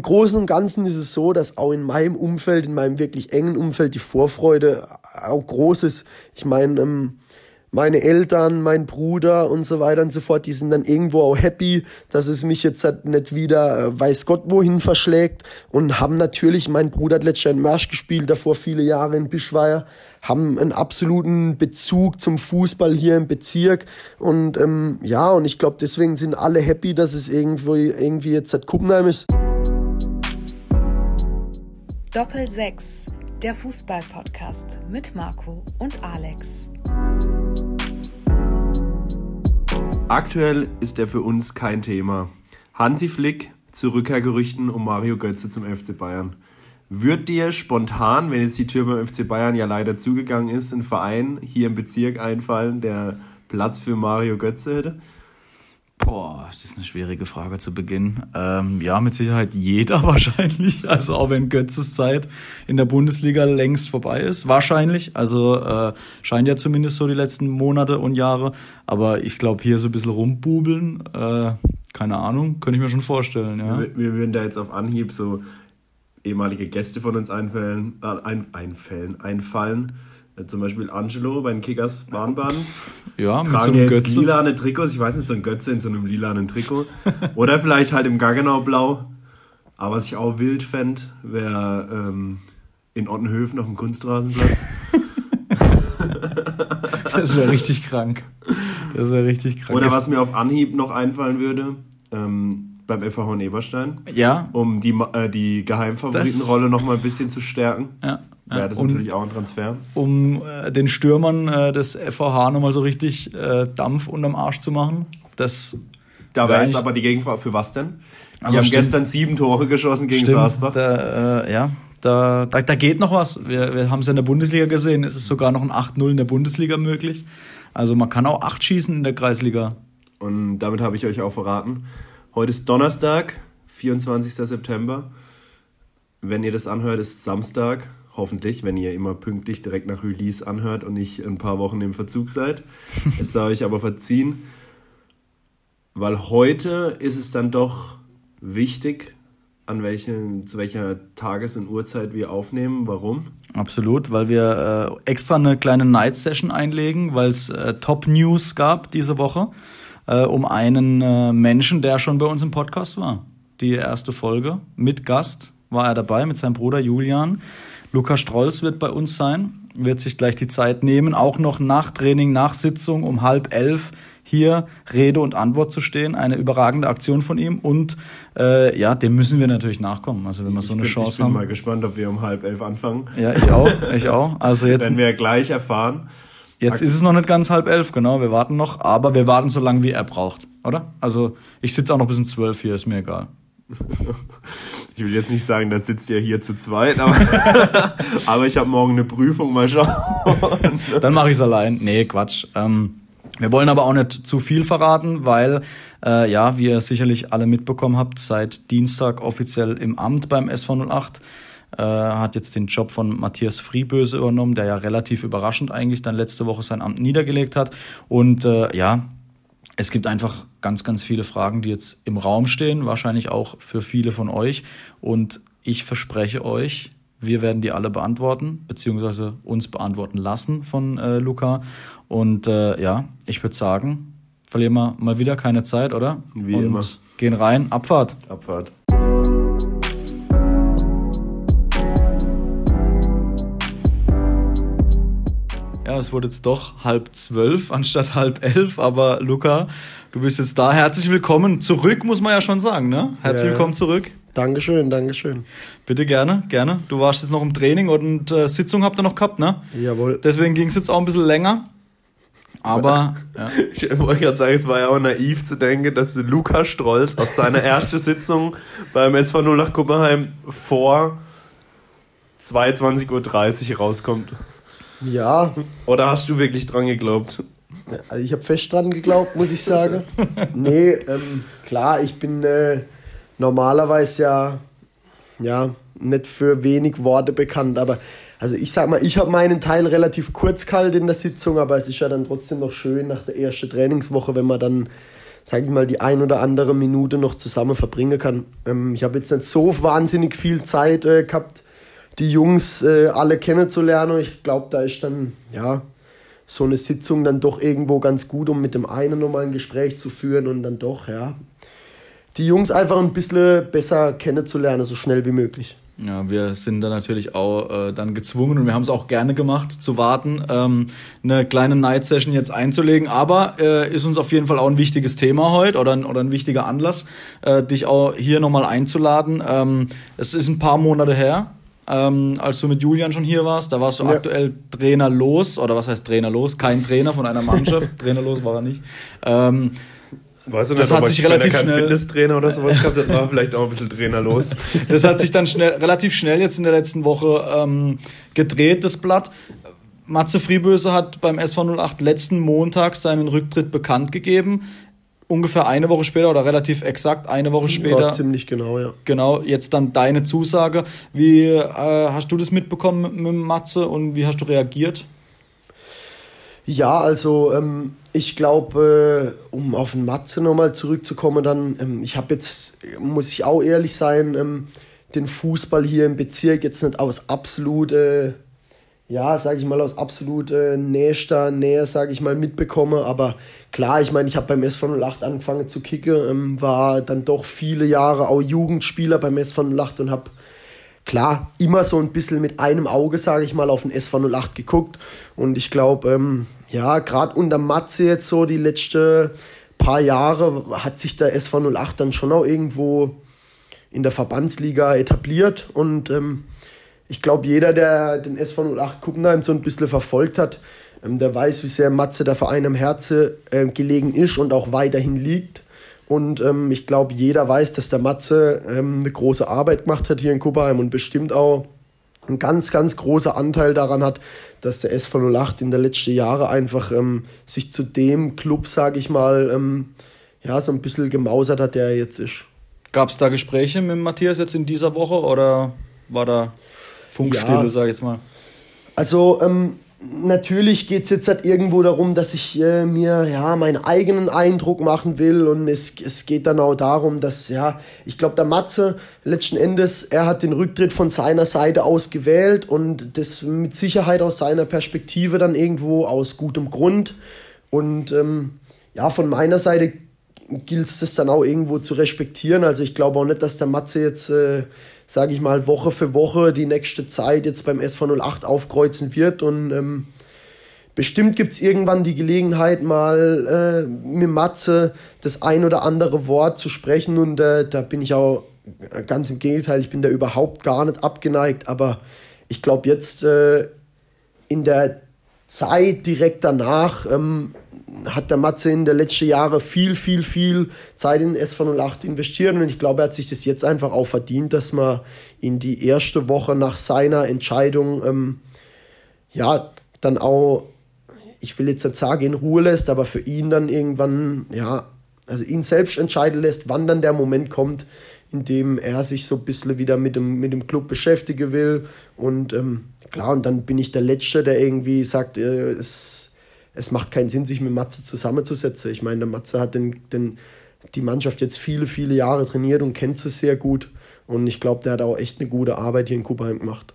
im Großen und Ganzen ist es so, dass auch in meinem Umfeld, in meinem wirklich engen Umfeld, die Vorfreude auch groß ist. Ich meine, ähm, meine Eltern, mein Bruder und so weiter und so fort, die sind dann irgendwo auch happy, dass es mich jetzt halt nicht wieder äh, weiß Gott wohin verschlägt und haben natürlich, mein Bruder hat letztes Jahr in Märsch gespielt, davor viele Jahre in Bischweier, haben einen absoluten Bezug zum Fußball hier im Bezirk und ähm, ja, und ich glaube, deswegen sind alle happy, dass es irgendwo irgendwie jetzt halt Kuppenheim ist. Doppel 6, der Fußball-Podcast mit Marco und Alex. Aktuell ist er für uns kein Thema. Hansi Flick zu Rückkehrgerüchten um Mario Götze zum FC Bayern. Wird dir spontan, wenn jetzt die Tür beim FC Bayern ja leider zugegangen ist, ein Verein hier im Bezirk einfallen, der Platz für Mario Götze hätte? Boah, das ist eine schwierige Frage zu Beginn. Ähm, ja, mit Sicherheit jeder wahrscheinlich. Also auch wenn Götzes Zeit in der Bundesliga längst vorbei ist. Wahrscheinlich. Also äh, scheint ja zumindest so die letzten Monate und Jahre. Aber ich glaube, hier so ein bisschen rumbubeln, äh, keine Ahnung, könnte ich mir schon vorstellen. Ja. Wir, wir würden da jetzt auf Anhieb so ehemalige Gäste von uns einfällen, äh, ein, einfällen, einfallen zum Beispiel Angelo bei den Kickers Bahnbahn. Ja, mit Tragen so einem jetzt Götze. lilane Trikots. Ich weiß nicht, so ein Götze in so einem lilanen Trikot. Oder vielleicht halt im Gaggenau-Blau. Aber was ich auch wild fände, wäre ähm, in Ottenhöfen auf dem Kunstrasenplatz. das wäre richtig krank. Das wäre richtig krank. Oder was mir auf Anhieb noch einfallen würde, ähm, beim FH Eberstein. Ja. Um die, äh, die Geheimfavoritenrolle noch mal ein bisschen zu stärken. Ja. Wäre das und, natürlich auch ein Transfer. Um äh, den Stürmern äh, des FVH nochmal so richtig äh, Dampf unterm Arsch zu machen. Das da wäre jetzt aber die Gegenfrage, für was denn? Die also haben stimmt. gestern sieben Tore geschossen gegen stimmt, Saasbach. Da, äh, ja, da, da, da, geht noch was. Wir, wir haben es in der Bundesliga gesehen. Es ist sogar noch ein 8-0 in der Bundesliga möglich. Also man kann auch 8 schießen in der Kreisliga. Und damit habe ich euch auch verraten. Heute ist Donnerstag, 24. September. Wenn ihr das anhört, ist Samstag hoffentlich, wenn ihr immer pünktlich direkt nach Release anhört und nicht ein paar Wochen im Verzug seid. Es sei euch aber verziehen, weil heute ist es dann doch wichtig, an welchen, zu welcher Tages- und Uhrzeit wir aufnehmen. Warum? Absolut, weil wir äh, extra eine kleine Night Session einlegen, weil es äh, Top News gab diese Woche äh, um einen äh, Menschen, der schon bei uns im Podcast war. Die erste Folge mit Gast war er dabei mit seinem Bruder Julian. Lukas Strolz wird bei uns sein, wird sich gleich die Zeit nehmen, auch noch nach Training, nach Sitzung um halb elf hier Rede und Antwort zu stehen. Eine überragende Aktion von ihm und äh, ja, dem müssen wir natürlich nachkommen. Also wenn wir so eine bin, Chance haben. Ich bin haben. mal gespannt, ob wir um halb elf anfangen. Ja, ich auch, ich auch. Also jetzt werden wir gleich erfahren. Jetzt ist es noch nicht ganz halb elf, genau. Wir warten noch, aber wir warten so lange, wie er braucht, oder? Also ich sitze auch noch bis um zwölf hier, ist mir egal. Ich will jetzt nicht sagen, da sitzt ihr hier zu zweit, aber, aber ich habe morgen eine Prüfung, mal schauen. Dann mache ich es allein. Nee, Quatsch. Ähm, wir wollen aber auch nicht zu viel verraten, weil, äh, ja, wie ihr sicherlich alle mitbekommen habt, seit Dienstag offiziell im Amt beim SV08 äh, hat jetzt den Job von Matthias Frieböse übernommen, der ja relativ überraschend eigentlich dann letzte Woche sein Amt niedergelegt hat. Und äh, ja, es gibt einfach ganz, ganz viele Fragen, die jetzt im Raum stehen, wahrscheinlich auch für viele von euch. Und ich verspreche euch, wir werden die alle beantworten, beziehungsweise uns beantworten lassen von äh, Luca. Und äh, ja, ich würde sagen, verlieren wir mal wieder keine Zeit, oder? Wie Und immer. Gehen rein, Abfahrt. Abfahrt. Ja, es wurde jetzt doch halb zwölf anstatt halb elf, aber Luca, du bist jetzt da. Herzlich willkommen zurück, muss man ja schon sagen, ne? Herzlich ja, willkommen zurück. Dankeschön, Dankeschön. Bitte gerne, gerne. Du warst jetzt noch im Training und äh, Sitzung habt ihr noch gehabt, ne? Jawohl. Deswegen ging es jetzt auch ein bisschen länger. Aber, ja. Ich wollte gerade sagen, es war ja auch naiv zu denken, dass Luca Strolz aus seiner ersten Sitzung beim SV 0 nach Kuppenheim vor 22.30 Uhr rauskommt. Ja. Oder hast du wirklich dran geglaubt? Also ich habe fest dran geglaubt, muss ich sagen. nee, ähm, klar, ich bin äh, normalerweise ja, ja nicht für wenig Worte bekannt, aber also ich sag mal, ich habe meinen Teil relativ kurz kalt in der Sitzung, aber es ist ja dann trotzdem noch schön nach der ersten Trainingswoche, wenn man dann sag ich mal, die ein oder andere Minute noch zusammen verbringen kann. Ähm, ich habe jetzt nicht so wahnsinnig viel Zeit äh, gehabt, die Jungs äh, alle kennenzulernen. Ich glaube, da ist dann, ja, so eine Sitzung dann doch irgendwo ganz gut, um mit dem einen nochmal ein Gespräch zu führen und dann doch, ja, die Jungs einfach ein bisschen besser kennenzulernen, so schnell wie möglich. Ja, wir sind da natürlich auch äh, dann gezwungen und wir haben es auch gerne gemacht, zu warten, ähm, eine kleine Night Session jetzt einzulegen. Aber äh, ist uns auf jeden Fall auch ein wichtiges Thema heute oder ein, oder ein wichtiger Anlass, äh, dich auch hier nochmal einzuladen. Ähm, es ist ein paar Monate her, ähm, als du mit Julian schon hier warst. Da warst du ja. aktuell trainerlos, oder was heißt trainerlos? Kein Trainer von einer Mannschaft. trainerlos war er nicht. Ähm, Weißt du das hat sich relativ schnell Fitnesstrainer oder sowas gehabt, das war vielleicht auch ein bisschen trainerlos. das hat sich dann schnell, relativ schnell jetzt in der letzten Woche ähm, gedreht, das Blatt. Matze Frieböse hat beim SV 08 letzten Montag seinen Rücktritt bekannt gegeben ungefähr eine Woche später oder relativ exakt eine Woche später. Ja, ziemlich genau, ja. Genau, jetzt dann deine Zusage. Wie äh, hast du das mitbekommen mit, mit Matze und wie hast du reagiert? Ja, also ähm, ich glaube, äh, um auf den Matze nochmal zurückzukommen, dann, ähm, ich habe jetzt, muss ich auch ehrlich sein, ähm, den Fußball hier im Bezirk jetzt nicht aus absolut äh, ja, sage ich mal, aus absolut äh, nächster Nähe, sage ich mal, mitbekomme. Aber klar, ich meine, ich habe beim SV 08 angefangen zu kicken, ähm, war dann doch viele Jahre auch Jugendspieler beim SV 08 und habe klar immer so ein bisschen mit einem Auge, sage ich mal, auf den SV 08 geguckt. Und ich glaube, ähm, ja, gerade unter Matze jetzt so die letzten paar Jahre hat sich der SV 08 dann schon auch irgendwo in der Verbandsliga etabliert und ähm, ich glaube, jeder, der den SV 08 Kuppenheim so ein bisschen verfolgt hat, ähm, der weiß, wie sehr Matze der Verein am Herzen äh, gelegen ist und auch weiterhin liegt. Und ähm, ich glaube, jeder weiß, dass der Matze ähm, eine große Arbeit gemacht hat hier in Kuppenheim und bestimmt auch ein ganz, ganz großer Anteil daran hat, dass der SV 08 in den letzten Jahren einfach ähm, sich zu dem Club, sage ich mal, ähm, ja, so ein bisschen gemausert hat, der er jetzt ist. Gab es da Gespräche mit Matthias jetzt in dieser Woche oder war da Funkstille, ja. sag ich jetzt mal. Also, ähm, natürlich geht es jetzt halt irgendwo darum, dass ich äh, mir ja meinen eigenen Eindruck machen will und es, es geht dann auch darum, dass ja, ich glaube, der Matze letzten Endes, er hat den Rücktritt von seiner Seite aus gewählt und das mit Sicherheit aus seiner Perspektive dann irgendwo aus gutem Grund und ähm, ja, von meiner Seite gilt es das dann auch irgendwo zu respektieren. Also ich glaube auch nicht, dass der Matze jetzt äh, sage ich mal, Woche für Woche die nächste Zeit jetzt beim SV08 aufkreuzen wird. Und ähm, bestimmt gibt es irgendwann die Gelegenheit, mal äh, mit Matze das ein oder andere Wort zu sprechen. Und äh, da bin ich auch ganz im Gegenteil, ich bin da überhaupt gar nicht abgeneigt. Aber ich glaube, jetzt äh, in der Zeit direkt danach ähm, hat der Matze in den letzten Jahren viel, viel, viel Zeit in SV08 investiert. Und ich glaube, er hat sich das jetzt einfach auch verdient, dass man in die erste Woche nach seiner Entscheidung ähm, ja dann auch, ich will jetzt nicht sagen, in Ruhe lässt, aber für ihn dann irgendwann, ja, also ihn selbst entscheiden lässt, wann dann der Moment kommt, in dem er sich so ein bisschen wieder mit dem, mit dem Club beschäftigen will. Und ähm, klar, und dann bin ich der Letzte, der irgendwie sagt, äh, es es macht keinen Sinn, sich mit Matze zusammenzusetzen. Ich meine, der Matze hat den, den, die Mannschaft jetzt viele, viele Jahre trainiert und kennt sie sehr gut. Und ich glaube, der hat auch echt eine gute Arbeit hier in Kupperheim gemacht.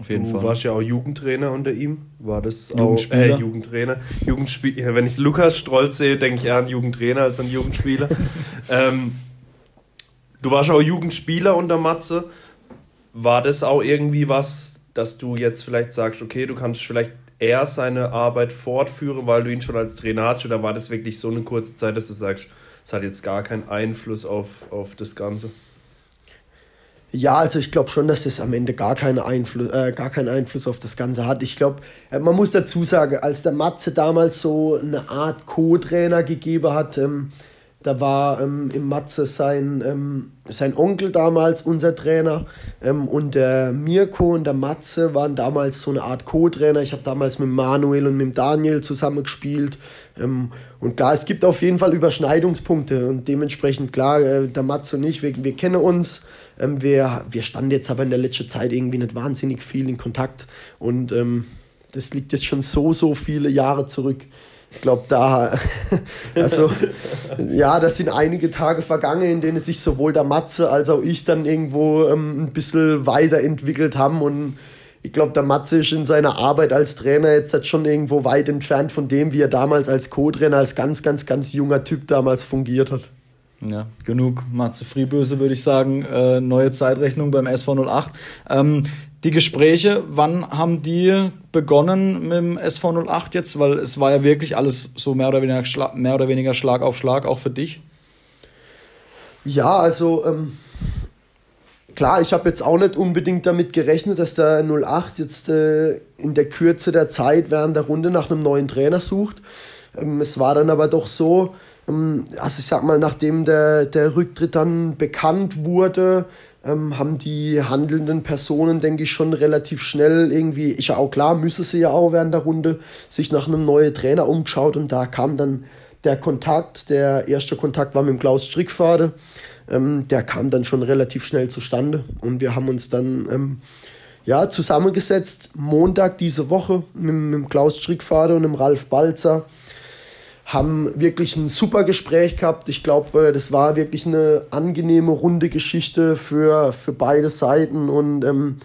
Auf jeden du Fall. Du warst ja auch Jugendtrainer unter ihm. War das auch äh, Jugendtrainer? Jugendspieler. Wenn ich Lukas Strolz sehe, denke ich eher an Jugendtrainer als an Jugendspieler. ähm, du warst auch Jugendspieler unter Matze. War das auch irgendwie was, dass du jetzt vielleicht sagst, okay, du kannst vielleicht er seine Arbeit fortführen, weil du ihn schon als Trainer hast? Oder war das wirklich so eine kurze Zeit, dass du sagst, es hat jetzt gar keinen Einfluss auf, auf das Ganze? Ja, also ich glaube schon, dass das am Ende gar, keine Einfluss, äh, gar keinen Einfluss auf das Ganze hat. Ich glaube, äh, man muss dazu sagen, als der Matze damals so eine Art Co-Trainer gegeben hat, ähm, da war ähm, im Matze sein, ähm, sein Onkel damals unser Trainer ähm, und der Mirko und der Matze waren damals so eine Art Co-Trainer. Ich habe damals mit Manuel und mit Daniel zusammen gespielt. Ähm, und klar, es gibt auf jeden Fall Überschneidungspunkte und dementsprechend klar, äh, der Matze und ich, wir, wir kennen uns. Ähm, wir, wir standen jetzt aber in der letzten Zeit irgendwie nicht wahnsinnig viel in Kontakt und ähm, das liegt jetzt schon so, so viele Jahre zurück Ich glaube, da, also, ja, da sind einige Tage vergangen, in denen sich sowohl der Matze als auch ich dann irgendwo ähm, ein bisschen weiterentwickelt haben. Und ich glaube, der Matze ist in seiner Arbeit als Trainer jetzt halt schon irgendwo weit entfernt von dem, wie er damals als Co-Trainer, als ganz, ganz, ganz junger Typ damals fungiert hat. Ja, genug Matze Frieböse, würde ich sagen. Äh, neue Zeitrechnung beim SV 08. Ähm, die Gespräche, wann haben die begonnen mit dem SV 08 jetzt? Weil es war ja wirklich alles so mehr oder weniger, Schlag, mehr oder weniger Schlag auf Schlag, auch für dich. Ja, also ähm, klar, ich habe jetzt auch nicht unbedingt damit gerechnet, dass der 08 jetzt äh, in der Kürze der Zeit während der Runde nach einem neuen Trainer sucht. Ähm, es war dann aber doch so, ähm, also ich sag mal, nachdem der, der Rücktritt dann bekannt wurde, ähm, haben die handelnden Personen, denke ich, schon relativ schnell irgendwie, ist ja auch klar, müssen sie ja auch während der Runde sich nach einem neuen Trainer umgeschaut. Und da kam dann der Kontakt, der erste Kontakt war mit dem Klaus Strickfade, ähm, der kam dann schon relativ schnell zustande. Und wir haben uns dann ähm, ja, zusammengesetzt, Montag diese Woche mit, mit dem Klaus Strickfade und dem Ralf Balzer haben wirklich ein super Gespräch gehabt. Ich glaube, äh, das war wirklich eine angenehme, runde Geschichte für, für beide Seiten und ähm,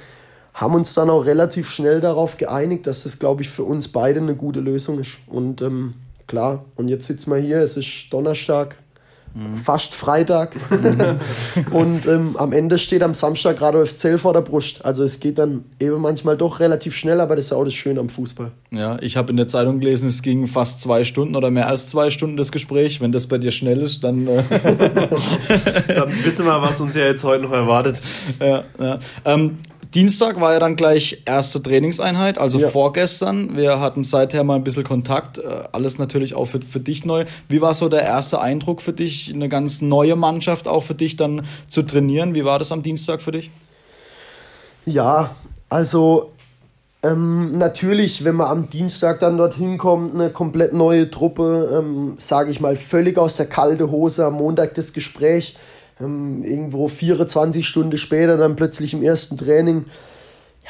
haben uns dann auch relativ schnell darauf geeinigt, dass das, glaube ich, für uns beide eine gute Lösung ist. Und ähm, klar, und jetzt sitzen wir hier, es ist Donnerstag, fast Freitag. und ähm, am Ende steht am Samstag gerade aufs Zell vor der Brust. Also es geht dann eben manchmal doch relativ schnell, aber das ist auch das Schöne am Fußball. Ja, ich habe in der Zeitung gelesen, es ging fast zwei Stunden oder mehr als zwei Stunden das Gespräch. Wenn das bei dir schnell ist, dann, äh dann wissen wir, was uns ja jetzt heute noch erwartet. Ja, ja. Ähm, Dienstag war ja dann gleich erste Trainingseinheit, also ja. vorgestern. Wir hatten seither mal ein bisschen Kontakt, äh, alles natürlich auch für, für dich neu. Wie war so der erste Eindruck für dich, eine ganz neue Mannschaft auch für dich dann zu trainieren? Wie war das am Dienstag für dich? Ja, also ähm, natürlich, wenn man am Dienstag dann dorthin kommt, eine komplett neue Truppe, ähm, sage ich mal, völlig aus der kalten Hose, am Montag das Gespräch ähm, irgendwo 24 Stunden später dann plötzlich im ersten Training.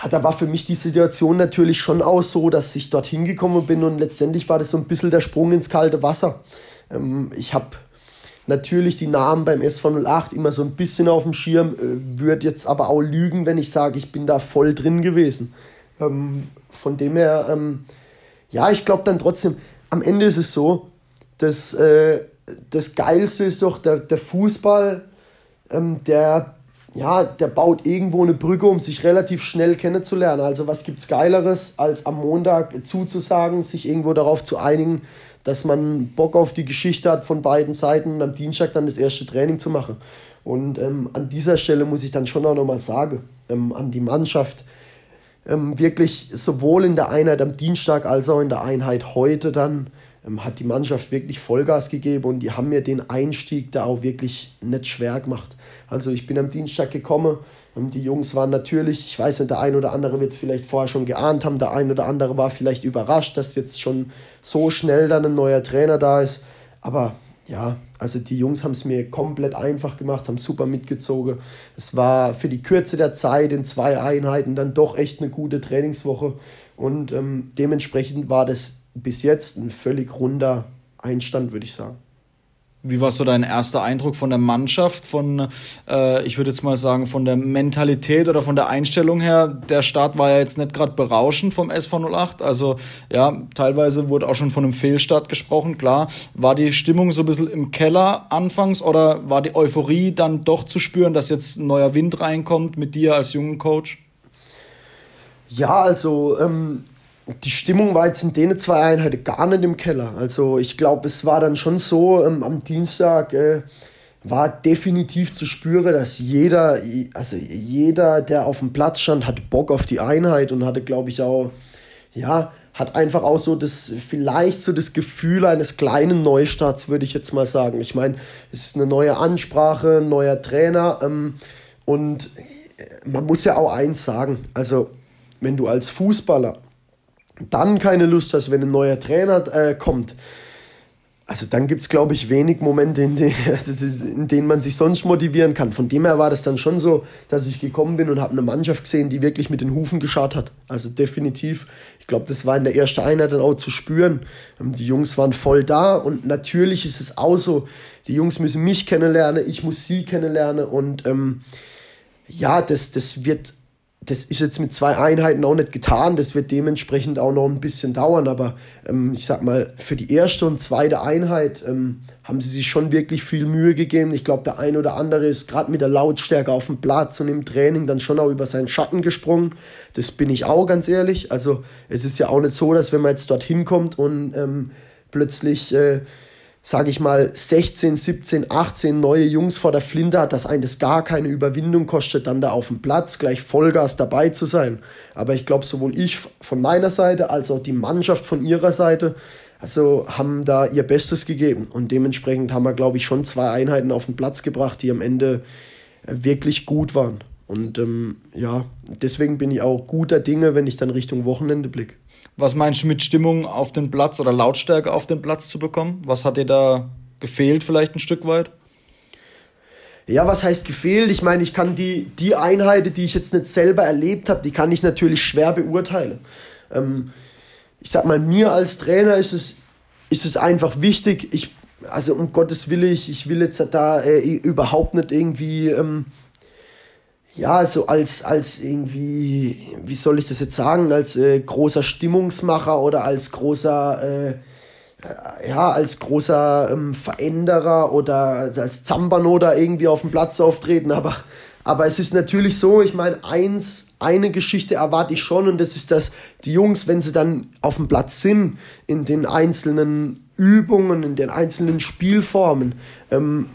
Ja, da war für mich die Situation natürlich schon auch so, dass ich dorthin gekommen bin und letztendlich war das so ein bisschen der Sprung ins kalte Wasser. Ähm, ich habe natürlich die Namen beim SV 08 immer so ein bisschen auf dem Schirm, äh, würde jetzt aber auch lügen, wenn ich sage, ich bin da voll drin gewesen. Ähm, von dem her, ähm, ja, ich glaube dann trotzdem, am Ende ist es so, dass äh, das Geilste ist doch der, der Fußball ähm, der, ja, der baut irgendwo eine Brücke, um sich relativ schnell kennenzulernen. Also was gibt es Geileres, als am Montag zuzusagen, sich irgendwo darauf zu einigen, dass man Bock auf die Geschichte hat von beiden Seiten und am Dienstag dann das erste Training zu machen. Und ähm, an dieser Stelle muss ich dann schon auch nochmal sagen, ähm, an die Mannschaft, ähm, wirklich sowohl in der Einheit am Dienstag als auch in der Einheit heute dann ähm, hat die Mannschaft wirklich Vollgas gegeben und die haben mir den Einstieg da auch wirklich nicht schwer gemacht. Also ich bin am Dienstag gekommen, und die Jungs waren natürlich, ich weiß nicht, der ein oder andere wird es vielleicht vorher schon geahnt haben, der ein oder andere war vielleicht überrascht, dass jetzt schon so schnell dann ein neuer Trainer da ist. Aber ja, also die Jungs haben es mir komplett einfach gemacht, haben super mitgezogen. Es war für die Kürze der Zeit in zwei Einheiten dann doch echt eine gute Trainingswoche. Und ähm, dementsprechend war das bis jetzt ein völlig runder Einstand, würde ich sagen. Wie war so dein erster Eindruck von der Mannschaft, von, äh, ich würde jetzt mal sagen, von der Mentalität oder von der Einstellung her? Der Start war ja jetzt nicht gerade berauschend vom SV 08. Also ja, teilweise wurde auch schon von einem Fehlstart gesprochen, klar. War die Stimmung so ein bisschen im Keller anfangs oder war die Euphorie dann doch zu spüren, dass jetzt ein neuer Wind reinkommt mit dir als jungen Coach? Ja, also ähm, die Stimmung war jetzt in den zwei Einheiten gar nicht im Keller. Also ich glaube, es war dann schon so, ähm, am Dienstag äh, war definitiv zu spüren, dass jeder, also jeder, der auf dem Platz stand, hatte Bock auf die Einheit und hatte, glaube ich, auch, ja, hat einfach auch so das, vielleicht so das Gefühl eines kleinen Neustarts, würde ich jetzt mal sagen. Ich meine, es ist eine neue Ansprache, ein neuer Trainer ähm, und man muss ja auch eins sagen, also wenn du als Fußballer dann keine Lust hast, wenn ein neuer Trainer äh, kommt, also dann gibt es, glaube ich, wenig Momente, in, de in, denen man sich sonst motivieren kann. Von dem her war das dann schon so, dass ich gekommen bin und habe eine Mannschaft gesehen, die wirklich mit den Hufen geschart hat. Also definitiv. Ich glaube, das war in der ersten Einheit dann auch zu spüren. Ähm, die Jungs waren voll da und natürlich ist es auch so, die Jungs müssen mich kennenlernen, ich muss sie kennenlernen und ähm, ja, das, das wird das ist jetzt mit zwei Einheiten auch nicht getan. Das wird dementsprechend auch noch ein bisschen dauern. Aber ähm, ich sag mal, für die erste und zweite Einheit ähm, haben sie sich schon wirklich viel Mühe gegeben. Ich glaube, der ein oder andere ist gerade mit der Lautstärke auf dem Platz und im Training dann schon auch über seinen Schatten gesprungen. Das bin ich auch ganz ehrlich. Also es ist ja auch nicht so, dass wenn man jetzt dorthin kommt und ähm, plötzlich äh, sage ich mal, 16, 17, 18 neue Jungs vor der Flinte hat, dass einen das gar keine Überwindung kostet, dann da auf dem Platz gleich Vollgas dabei zu sein. Aber ich glaube, sowohl ich von meiner Seite als auch die Mannschaft von ihrer Seite, also haben da ihr Bestes gegeben. Und dementsprechend haben wir, glaube ich, schon zwei Einheiten auf den Platz gebracht, die am Ende wirklich gut waren. Und ähm, ja, deswegen bin ich auch guter Dinge, wenn ich dann Richtung Wochenende blicke. Was meinst du mit Stimmung auf den Platz oder Lautstärke auf den Platz zu bekommen? Was hat dir da gefehlt vielleicht ein Stück weit? Ja, was heißt gefehlt? Ich meine, ich kann die, die Einheiten, die ich jetzt nicht selber erlebt habe, die kann ich natürlich schwer beurteilen. Ähm, ich sag mal, mir als Trainer ist es, ist es einfach wichtig, ich, also um Gottes Willen, ich, ich will jetzt da äh, überhaupt nicht irgendwie ähm, ja, so als, als irgendwie, wie soll ich das jetzt sagen, als äh, großer Stimmungsmacher oder als großer, äh, ja, als großer ähm, Veränderer oder als Zambano da irgendwie auf dem Platz auftreten, aber, aber es ist natürlich so, ich meine, eins, eine Geschichte erwarte ich schon und das ist, dass die Jungs, wenn sie dann auf dem Platz sind, in den einzelnen Übungen, in den einzelnen Spielformen, ähm,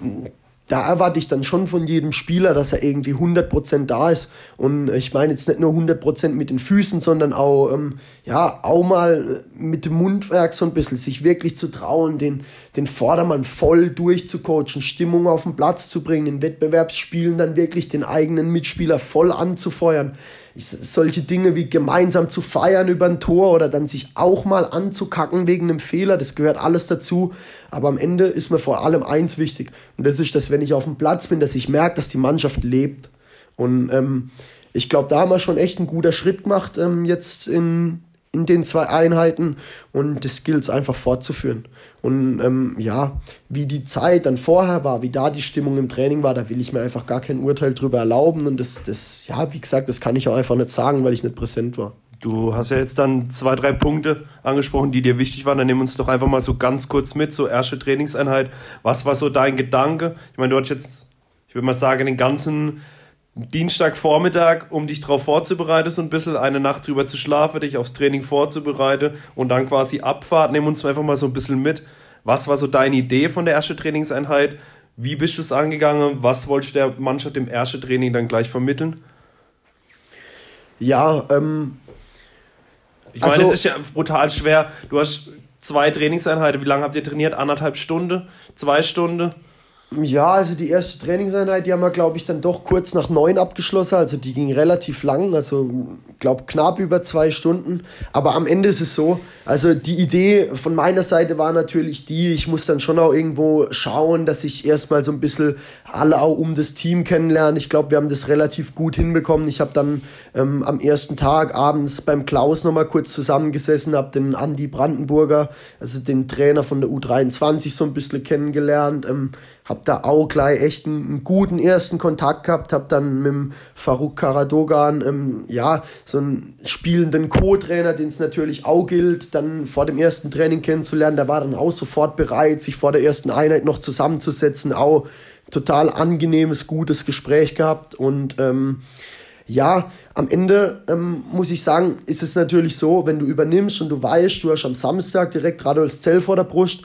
da erwarte ich dann schon von jedem Spieler, dass er irgendwie 100% da ist. Und ich meine jetzt nicht nur 100% mit den Füßen, sondern auch, ähm, ja, auch mal mit dem Mundwerk so ein bisschen, sich wirklich zu trauen, den, den Vordermann voll durchzucoachen, Stimmung auf den Platz zu bringen, in Wettbewerbsspielen dann wirklich den eigenen Mitspieler voll anzufeuern solche Dinge wie gemeinsam zu feiern über ein Tor oder dann sich auch mal anzukacken wegen einem Fehler, das gehört alles dazu. Aber am Ende ist mir vor allem eins wichtig. Und das ist, dass wenn ich auf dem Platz bin, dass ich merke, dass die Mannschaft lebt. Und ähm, ich glaube, da haben wir schon echt einen guten Schritt gemacht, ähm, jetzt in, in den zwei Einheiten und gilt es einfach fortzuführen. Und ähm, ja, wie die Zeit dann vorher war, wie da die Stimmung im Training war, da will ich mir einfach gar kein Urteil drüber erlauben. Und das, das, ja, wie gesagt, das kann ich auch einfach nicht sagen, weil ich nicht präsent war. Du hast ja jetzt dann zwei, drei Punkte angesprochen, die dir wichtig waren. Dann nehmen wir uns doch einfach mal so ganz kurz mit, so erste Trainingseinheit. Was war so dein Gedanke? Ich meine, du hast jetzt, ich würde mal sagen, den ganzen Dienstagvormittag, um dich darauf vorzubereiten, so ein bisschen eine Nacht drüber zu schlafen, dich aufs Training vorzubereiten und dann quasi Abfahrt. Nehmen uns einfach mal so ein bisschen mit. Was war so deine Idee von der ersten Trainingseinheit? Wie bist du es angegangen? Was wolltest du der Mannschaft im ersten Training dann gleich vermitteln? Ja, ähm. Ich meine, also, es ist ja brutal schwer. Du hast zwei Trainingseinheiten. Wie lange habt ihr trainiert? Anderthalb Stunden? Zwei Stunden? Ja, also die erste Trainingseinheit, die haben wir, glaube ich, dann doch kurz nach neun abgeschlossen. Also die ging relativ lang, also glaube knapp über zwei Stunden. Aber am Ende ist es so, also die Idee von meiner Seite war natürlich die, ich muss dann schon auch irgendwo schauen, dass ich erstmal so ein bisschen alle auch um das Team kennenlerne. Ich glaube, wir haben das relativ gut hinbekommen. Ich habe dann ähm, am ersten Tag abends beim Klaus nochmal kurz zusammengesessen, habe den Andi Brandenburger, also den Trainer von der U23 so ein bisschen kennengelernt. Ähm, habe da auch gleich echt einen, einen, guten ersten Kontakt gehabt, habe dann mit dem Farouk Karadogan, ähm, ja, so einen spielenden Co-Trainer, den es natürlich auch gilt, dann vor dem ersten Training kennenzulernen, der war dann auch sofort bereit, sich vor der ersten Einheit noch zusammenzusetzen, auch total angenehmes, gutes Gespräch gehabt. Und ähm, ja, am Ende ähm, muss ich sagen, ist es natürlich so, wenn du übernimmst und du weißt, du hast am Samstag direkt Radolfs Zell vor der Brust,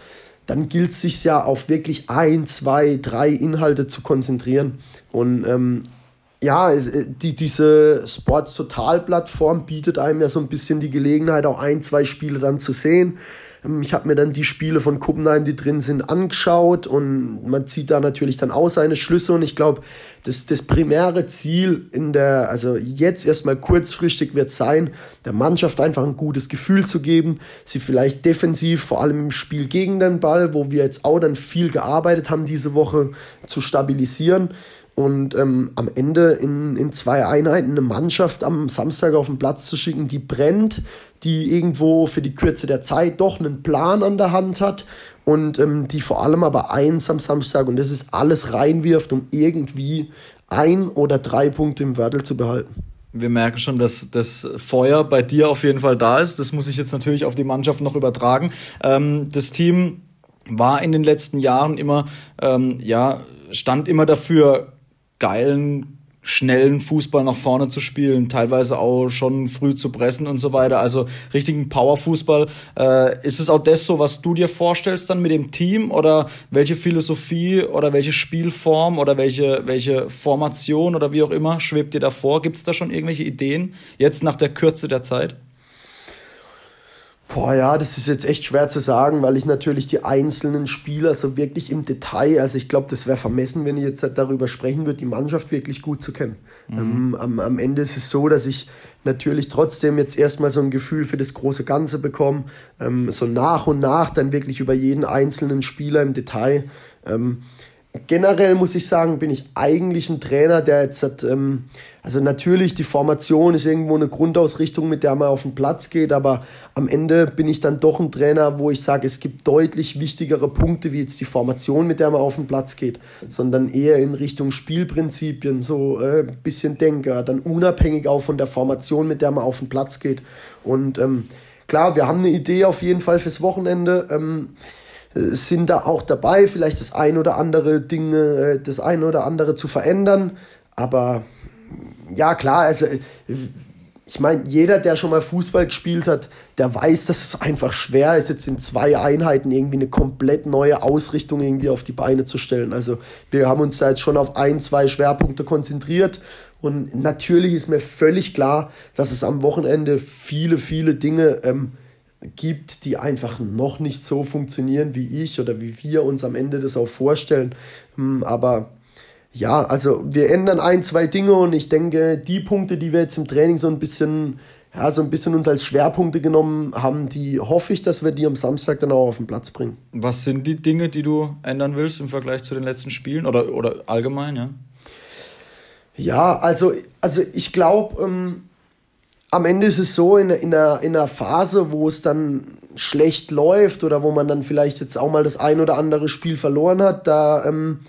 dann gilt es sich ja auf wirklich ein, zwei, drei Inhalte zu konzentrieren. Und ähm, ja, die, diese Sports Total Plattform bietet einem ja so ein bisschen die Gelegenheit, auch ein, zwei Spiele dann zu sehen. Ähm, ich habe mir dann die Spiele von Kuppenheim, die drin sind, angeschaut und man zieht da natürlich dann auch seine Schlüsse und ich glaube, das, das primäre Ziel in der, also jetzt erstmal kurzfristig wird sein, der Mannschaft einfach ein gutes Gefühl zu geben, sie vielleicht defensiv, vor allem im Spiel gegen den Ball, wo wir jetzt auch dann viel gearbeitet haben diese Woche, zu stabilisieren und ähm, am Ende in, in zwei Einheiten eine Mannschaft am Samstag auf den Platz zu schicken, die brennt, die irgendwo für die Kürze der Zeit doch einen Plan an der Hand hat und ähm, die vor allem aber eins am Samstag und das ist alles reinwirft, um irgendwie ein oder drei Punkte im Wörtel zu behalten. Wir merken schon, dass das Feuer bei dir auf jeden Fall da ist. Das muss ich jetzt natürlich auf die Mannschaft noch übertragen. Ähm, das Team war in den letzten Jahren immer, ähm, ja, stand immer dafür, geilen, schnellen Fußball nach vorne zu spielen, teilweise auch schon früh zu pressen und so weiter. Also richtigen Powerfußball. Äh, ist es auch das so, was du dir vorstellst dann mit dem Team oder welche Philosophie oder welche Spielform oder welche, welche Formation oder wie auch immer schwebt dir da vor? Gibt es da schon irgendwelche Ideen jetzt nach der Kürze der Zeit? Boah, ja, das ist jetzt echt schwer zu sagen, weil ich natürlich die einzelnen Spieler so wirklich im Detail, also ich glaube, das wäre vermessen, wenn ich jetzt darüber sprechen würde, die Mannschaft wirklich gut zu kennen. Mhm. Ähm, am, am Ende ist es so, dass ich natürlich trotzdem jetzt erstmal so ein Gefühl für das große Ganze bekomme, ähm, so nach und nach dann wirklich über jeden einzelnen Spieler im Detail. Ähm, generell muss ich sagen, bin ich eigentlich ein Trainer, der jetzt hat, ähm, also natürlich die Formation ist irgendwo eine Grundausrichtung, mit der man auf den Platz geht, aber am Ende bin ich dann doch ein Trainer, wo ich sage, es gibt deutlich wichtigere Punkte wie jetzt die Formation, mit der man auf den Platz geht, sondern eher in Richtung Spielprinzipien, so äh, ein bisschen denke, dann unabhängig auch von der Formation, mit der man auf den Platz geht. Und ähm, klar, wir haben eine Idee auf jeden Fall fürs Wochenende. Ähm, sind da auch dabei, vielleicht das ein oder andere Dinge, äh, das ein oder andere zu verändern. Aber ja, klar, also ich meine, jeder, der schon mal Fußball gespielt hat, der weiß, dass es einfach schwer ist, jetzt in zwei Einheiten irgendwie eine komplett neue Ausrichtung irgendwie auf die Beine zu stellen. Also wir haben uns da jetzt schon auf ein, zwei Schwerpunkte konzentriert. Und natürlich ist mir völlig klar, dass es am Wochenende viele, viele Dinge ähm, gibt, die einfach noch nicht so funktionieren wie ich oder wie wir uns am Ende das auch vorstellen. Hm, aber ja, also wir ändern ein, zwei Dinge und ich denke, die Punkte, die wir jetzt im Training so ein bisschen, ja, so ein bisschen uns als Schwerpunkte genommen haben, die hoffe ich, dass wir die am Samstag dann auch auf den Platz bringen. Was sind die Dinge, die du ändern willst im Vergleich zu den letzten Spielen oder, oder allgemein, ja? Ja, also, also ich glaube, ähm, am Ende ist es so, in, in, einer, in einer Phase, wo es dann schlecht läuft oder wo man dann vielleicht jetzt auch mal das ein oder andere Spiel verloren hat, da ähm,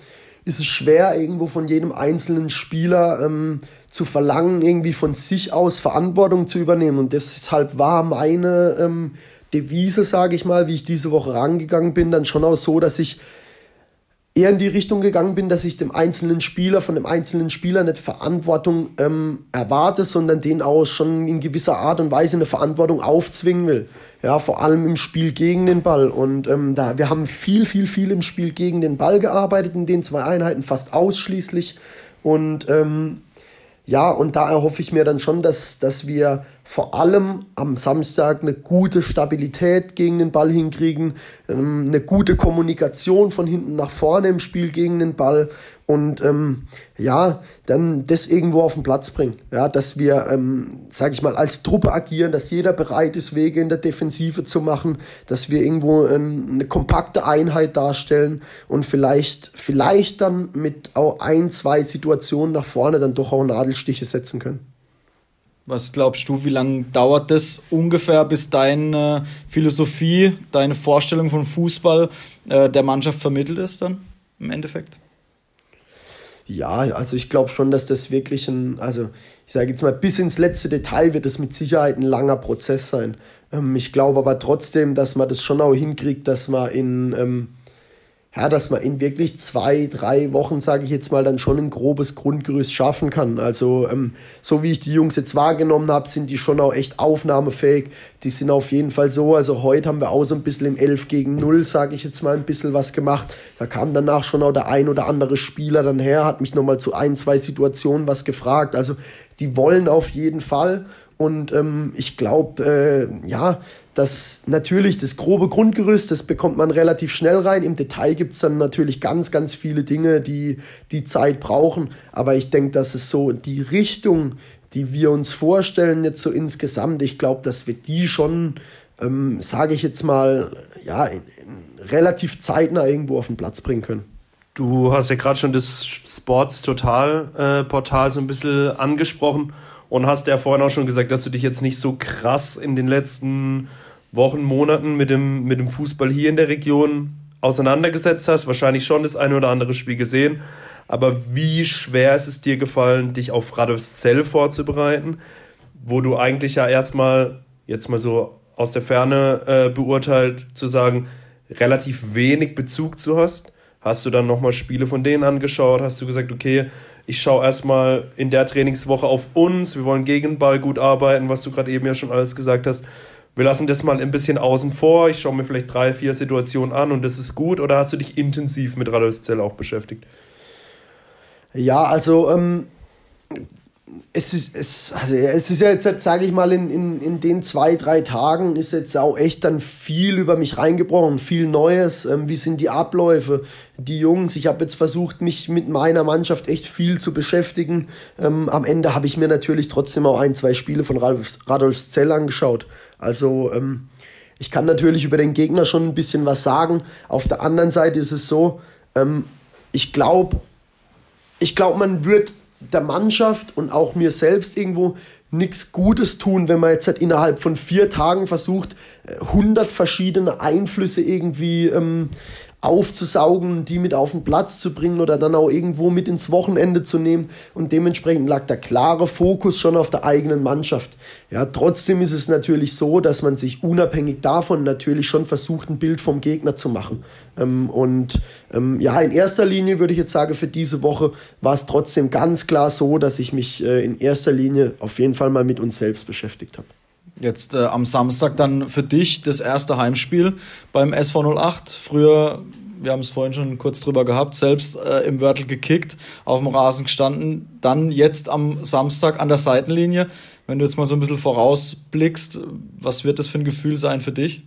ist es schwer, irgendwo von jedem einzelnen Spieler ähm, zu verlangen, irgendwie von sich aus Verantwortung zu übernehmen. Und deshalb war meine ähm, Devise, sage ich mal, wie ich diese Woche rangegangen bin, dann schon auch so, dass ich eher in die Richtung gegangen bin, dass ich dem einzelnen Spieler, von dem einzelnen Spieler nicht Verantwortung ähm, erwarte, sondern den auch schon in gewisser Art und Weise eine Verantwortung aufzwingen will. Ja, vor allem im Spiel gegen den Ball. Und ähm, da, wir haben viel, viel, viel im Spiel gegen den Ball gearbeitet, in den zwei Einheiten fast ausschließlich. Und ähm, ja, und da erhoffe ich mir dann schon, dass, dass wir vor allem am Samstag eine gute Stabilität gegen den Ball hinkriegen, ähm, eine gute Kommunikation von hinten nach vorne im Spiel gegen den Ball und ähm, ja, dann das irgendwo auf den Platz bringen. Ja, dass wir, ähm, sage ich mal, als Truppe agieren, dass jeder bereit ist, Wege in der Defensive zu machen, dass wir irgendwo ähm, eine kompakte Einheit darstellen und vielleicht, vielleicht dann mit auch ein, zwei Situationen nach vorne dann doch auch Nadelstiche setzen können. Was glaubst du, wie lange dauert das ungefähr, bis deine Philosophie, deine Vorstellung von Fußball äh, der Mannschaft vermittelt ist dann im Endeffekt? Ja, also ich glaube schon, dass das wirklich ein, also ich sage jetzt mal, bis ins letzte Detail wird das mit Sicherheit ein langer Prozess sein. Ähm, ich glaube aber trotzdem, dass man das schon auch hinkriegt, dass man in, ähm, ja, dass man in wirklich zwei, drei Wochen, sage ich jetzt mal, dann schon ein grobes Grundgerüst schaffen kann. Also ähm, so wie ich die Jungs jetzt wahrgenommen habe, sind die schon auch echt aufnahmefähig. Die sind auf jeden Fall so. Also heute haben wir auch so ein bisschen im 11 gegen 0, sage ich jetzt mal, ein bisschen was gemacht. Da kam danach schon auch der ein oder andere Spieler dann her, hat mich nochmal zu ein, zwei Situationen was gefragt. Also die wollen auf jeden Fall. Und ähm, ich glaube, äh, ja, dass natürlich das grobe Grundgerüst, das bekommt man relativ schnell rein. Im Detail gibt es dann natürlich ganz, ganz viele Dinge, die die Zeit brauchen. Aber ich denke, dass es so die Richtung, die wir uns vorstellen, jetzt so insgesamt, ich glaube, dass wir die schon, ähm, sage ich jetzt mal, ja, in, in relativ zeitnah irgendwo auf den Platz bringen können. Du hast ja gerade schon das Sports Total äh, Portal so ein bisschen angesprochen und hast ja vorhin auch schon gesagt, dass du dich jetzt nicht so krass in den letzten Wochen, Monaten mit dem, mit dem Fußball hier in der Region auseinandergesetzt hast. Wahrscheinlich schon das eine oder andere Spiel gesehen. Aber wie schwer ist es dir gefallen, dich auf Radolfzell vorzubereiten, wo du eigentlich ja erstmal, jetzt mal so aus der Ferne äh, beurteilt, zu sagen, relativ wenig Bezug zu hast? Hast du dann nochmal Spiele von denen angeschaut? Hast du gesagt, okay, ich schaue erstmal in der Trainingswoche auf uns, wir wollen gegen den Ball gut arbeiten, was du gerade eben ja schon alles gesagt hast. Wir lassen das mal ein bisschen außen vor, ich schaue mir vielleicht drei, vier Situationen an und das ist gut. Oder hast du dich intensiv mit Radolfzell auch beschäftigt? Ja, also ähm, es ist, es, also es ist ja jetzt, sage ich mal, in, in, in den zwei, drei Tagen ist jetzt auch echt dann viel über mich reingebrochen, viel Neues. Ähm, wie sind die Abläufe? Die Jungs, ich habe jetzt versucht, mich mit meiner Mannschaft echt viel zu beschäftigen. Ähm, am Ende habe ich mir natürlich trotzdem auch ein, zwei Spiele von Radolf, Radolfs Zell angeschaut. Also ähm, ich kann natürlich über den Gegner schon ein bisschen was sagen. Auf der anderen Seite ist es so, ähm, ich glaube, ich glaube, man wird der Mannschaft und auch mir selbst irgendwo nichts Gutes tun, wenn man jetzt halt innerhalb von vier Tagen versucht, 100 verschiedene Einflüsse irgendwie ähm, aufzusaugen, die mit auf den Platz zu bringen oder dann auch irgendwo mit ins Wochenende zu nehmen. Und dementsprechend lag der klare Fokus schon auf der eigenen Mannschaft. Ja, trotzdem ist es natürlich so, dass man sich unabhängig davon natürlich schon versucht, ein Bild vom Gegner zu machen. Ähm, und ähm, ja, in erster Linie würde ich jetzt sagen, für diese Woche war es trotzdem ganz klar so, dass ich mich äh, in erster Linie auf jeden Fall mal mit uns selbst beschäftigt habe. Jetzt äh, am Samstag dann für dich das erste Heimspiel beim SV 08. Früher, wir haben es vorhin schon kurz drüber gehabt, selbst äh, im Wörtel gekickt, auf dem Rasen gestanden. Dann jetzt am Samstag an der Seitenlinie. Wenn du jetzt mal so ein bisschen vorausblickst, was wird das für ein Gefühl sein für dich?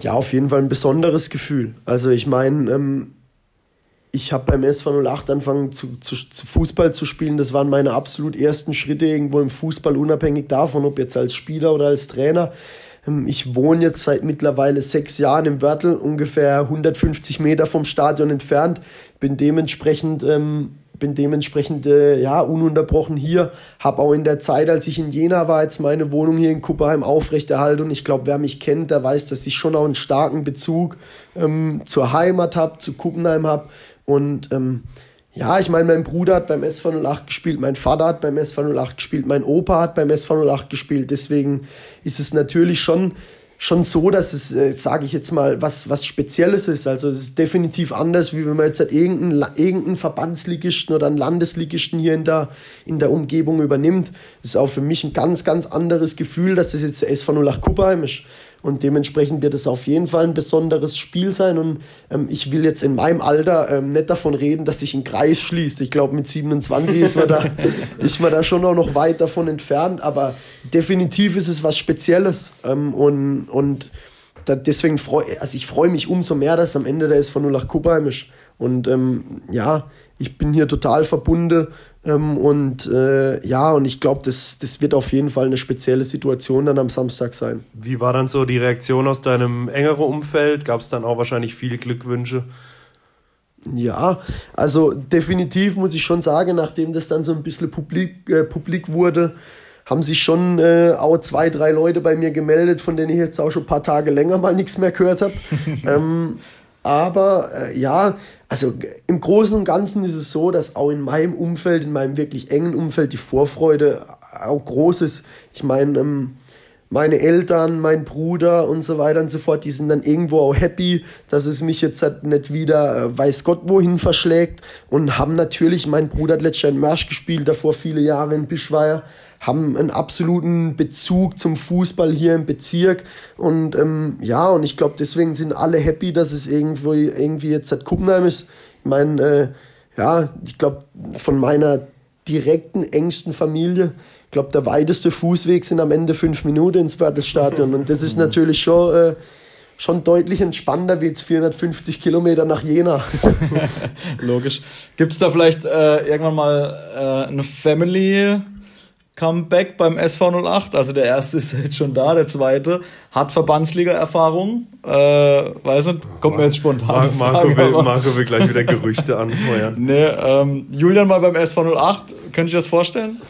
Ja, auf jeden Fall ein besonderes Gefühl. Also ich meine, ähm, ich habe beim SV 08 angefangen zu, zu, zu, Fußball zu spielen. Das waren meine absolut ersten Schritte irgendwo im Fußball, unabhängig davon, ob jetzt als Spieler oder als Trainer. Ähm, ich wohne jetzt seit mittlerweile sechs Jahren im Wörtel, ungefähr 150 Meter vom Stadion entfernt. Bin dementsprechend, ähm, bin dementsprechend äh, ja, ununterbrochen hier. Habe auch in der Zeit, als ich in Jena war, jetzt meine Wohnung hier in Kupperheim aufrechterhalten. Und ich glaube, wer mich kennt, der weiß, dass ich schon auch einen starken Bezug ähm, zur Heimat habe, zu Kuppenheim habe. Und ähm, ja, ich meine, mein Bruder hat beim SV 08 gespielt, mein Vater hat beim SV 08 gespielt, mein Opa hat beim SV 08 gespielt. Deswegen ist es natürlich schon, schon so, dass es, äh, sage ich jetzt mal, was, was Spezielles ist. Also es ist definitiv anders, wie wenn man jetzt halt irgendeinen, irgendeinen Verbandsligisten oder einen Landesligisten hier in der, in der Umgebung übernimmt. Das ist auch für mich ein ganz, ganz anderes Gefühl, dass das jetzt der SV 08 Kupperheim ist. Und dementsprechend wird es auf jeden Fall ein besonderes Spiel sein. Und ähm, ich will jetzt in meinem Alter ähm, nicht davon reden, dass sich ein Kreis schließt. Ich glaube, mit 27 ist man, da, ist man da schon auch noch weit davon entfernt. Aber definitiv ist es was Spezielles. Ähm, und und da, deswegen freue also ich freue mich umso mehr, dass am Ende der ist von 08 Kupperheim ist. Und ähm, ja, ich bin hier total verbunden ähm, und äh, ja, und ich glaube, das, das wird auf jeden Fall eine spezielle Situation dann am Samstag sein. Wie war dann so die Reaktion aus deinem engeren Umfeld? Gab es dann auch wahrscheinlich viele Glückwünsche? Ja, also definitiv muss ich schon sagen, nachdem das dann so ein bisschen publik, äh, publik wurde, haben sich schon äh, auch zwei, drei Leute bei mir gemeldet, von denen ich jetzt auch schon ein paar Tage länger mal nichts mehr gehört habe. ähm, aber äh, ja, also im Großen und Ganzen ist es so, dass auch in meinem Umfeld, in meinem wirklich engen Umfeld, die Vorfreude auch groß ist. Ich meine, ähm, meine Eltern, mein Bruder und so weiter und so fort, die sind dann irgendwo auch happy, dass es mich jetzt halt nicht wieder äh, weiß Gott wohin verschlägt und haben natürlich, mein Bruder hat letztes Jahr in Märsch gespielt, davor viele Jahre in Bischweier, haben einen absoluten Bezug zum Fußball hier im Bezirk und ähm, ja, und ich glaube, deswegen sind alle happy, dass es irgendwo irgendwie jetzt seit Kuppenheim ist. Ich meine, äh, ja, ich glaube, von meiner direkten, engsten Familie, ich glaube, der weiteste Fußweg sind am Ende fünf Minuten ins Wörtelstadion. Und das ist natürlich schon, äh, schon deutlich entspannter wie jetzt 450 Kilometer nach Jena. Logisch. Gibt es da vielleicht äh, irgendwann mal äh, eine Family Comeback beim SV08. Also der erste ist jetzt schon da, der zweite hat Verbandsliga-Erfahrung. Äh, weiß nicht, kommt mir jetzt spontan. Mar Marco, will, Marco will gleich wieder Gerüchte anfeuern. Nee, ähm, Julian mal beim SV08, könnte ich das vorstellen?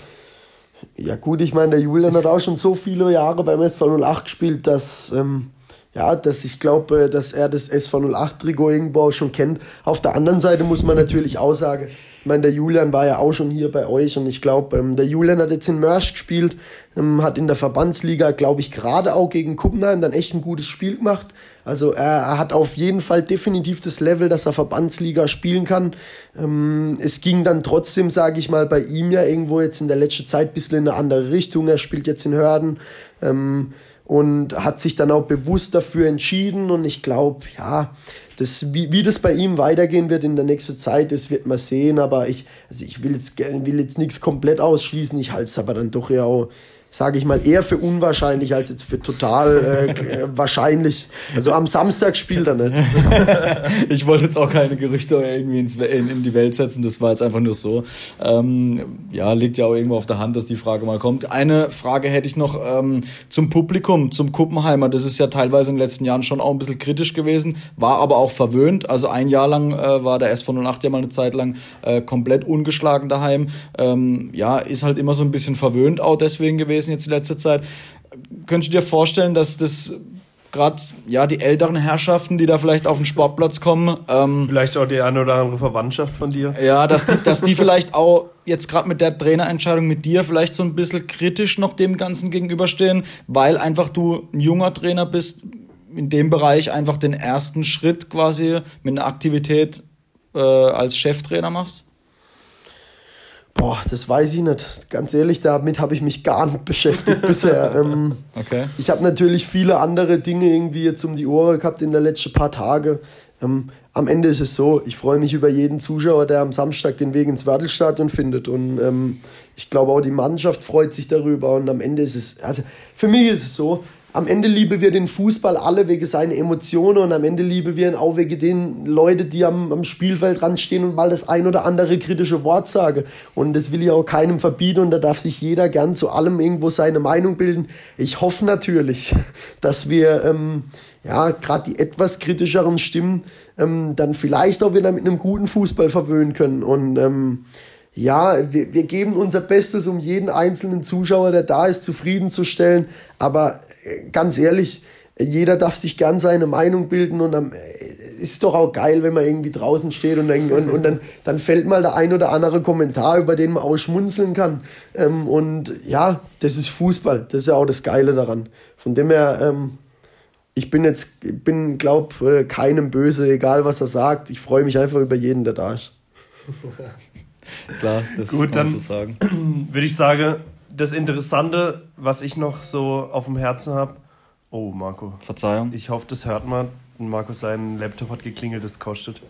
Ja gut, ich meine, der Julian hat auch schon so viele Jahre beim SV08 gespielt, dass, ähm, ja, dass ich glaube, dass er das SV08-Trikot irgendwo auch schon kennt. Auf der anderen Seite muss man natürlich auch sagen, ich meine, der Julian war ja auch schon hier bei euch und ich glaube, ähm, der Julian hat jetzt in Mörsch gespielt, ähm, hat in der Verbandsliga, glaube ich, gerade auch gegen Kuppenheim dann echt ein gutes Spiel gemacht. Also er, er, hat auf jeden Fall definitiv das Level, dass er Verbandsliga spielen kann. Ähm, es ging dann trotzdem, sage ich mal, bei ihm ja irgendwo jetzt in der letzten Zeit ein bisschen in eine andere Richtung. Er spielt jetzt in Hörden. Ähm, und hat sich dann auch bewusst dafür entschieden. Und ich glaube, ja, das, wie, wie das bei ihm weitergehen wird in der nächsten Zeit, das wird man sehen, aber ich, also ich will jetzt, will jetzt nichts komplett ausschließen, ich halte es aber dann doch ja auch sage ich mal, eher für unwahrscheinlich als jetzt für total äh, wahrscheinlich. Also am Samstag spielt er nicht. ich wollte jetzt auch keine Gerüchte irgendwie ins, in, in, die Welt setzen, das war jetzt einfach nur so. Ähm, ja, liegt ja auch irgendwo auf der Hand, dass die Frage mal kommt. Eine Frage hätte ich noch ähm, zum Publikum, zum Kuppenheimer. Das ist ja teilweise in den letzten Jahren schon auch ein bisschen kritisch gewesen, war aber auch verwöhnt. Also ein Jahr lang äh, war der SV 08 ja mal eine Zeit lang äh, komplett ungeschlagen daheim. Ähm, ja, ist halt immer so ein bisschen verwöhnt auch deswegen gewesen gewesen jetzt die letzte Zeit. Könntest du dir vorstellen, dass das gerade ja die älteren Herrschaften, die da vielleicht auf den Sportplatz kommen, ähm, vielleicht auch die eine oder andere Verwandtschaft von dir, ja, dass die, dass die vielleicht auch jetzt gerade mit der Trainerentscheidung mit dir vielleicht so ein bisschen kritisch noch dem Ganzen gegenüberstehen, weil einfach du ein junger Trainer bist, in dem Bereich einfach den ersten Schritt quasi mit einer Aktivität äh, als Cheftrainer machst? Boah, das weiß ich nicht. Ganz ehrlich, damit habe ich mich gar nicht beschäftigt bisher. Ähm, okay. Ich habe natürlich viele andere Dinge irgendwie jetzt um die Ohren gehabt in den letzten paar Tagen. Ähm, am Ende ist es so, ich freue mich über jeden Zuschauer, der am Samstag den Weg ins Wörtelstadion findet. Und ähm, ich glaube auch die Mannschaft freut sich darüber. Und am Ende ist es, also für mich ist es so, am Ende lieben wir den Fußball alle wegen seiner Emotionen und am Ende lieben wir ihn auch wegen den Leuten, die am, am Spielfeld stehen und mal das ein oder andere kritische Wort sagen. Und das will ich auch keinem verbieten und da darf sich jeder gern zu allem irgendwo seine Meinung bilden. Ich hoffe natürlich, dass wir ähm, ja gerade die etwas kritischeren Stimmen ähm, dann vielleicht auch wieder mit einem guten Fußball verwöhnen können. Und ähm, ja, wir, wir geben unser Bestes, um jeden einzelnen Zuschauer, der da ist, zufriedenzustellen. Aber ganz ehrlich, jeder darf sich gern seine Meinung bilden und dann ist doch auch geil, wenn man irgendwie draußen steht und, dann, und, und dann, dann fällt mal der ein oder andere Kommentar, über den man auch schmunzeln kann. Ähm, und ja, das ist Fußball, das ist ja auch das Geile daran. Von dem her, ähm, ich bin jetzt, bin, glaub, äh, keinem böse, egal was er sagt. Ich freue mich einfach über jeden, der da ist. Klar, das Gut, dann so sagen. würde ich sagen, das Interessante, was ich noch so auf dem Herzen habe. Oh, Marco. Verzeihung. Ich hoffe, das hört man. Marco, sein Laptop hat geklingelt, das kostet.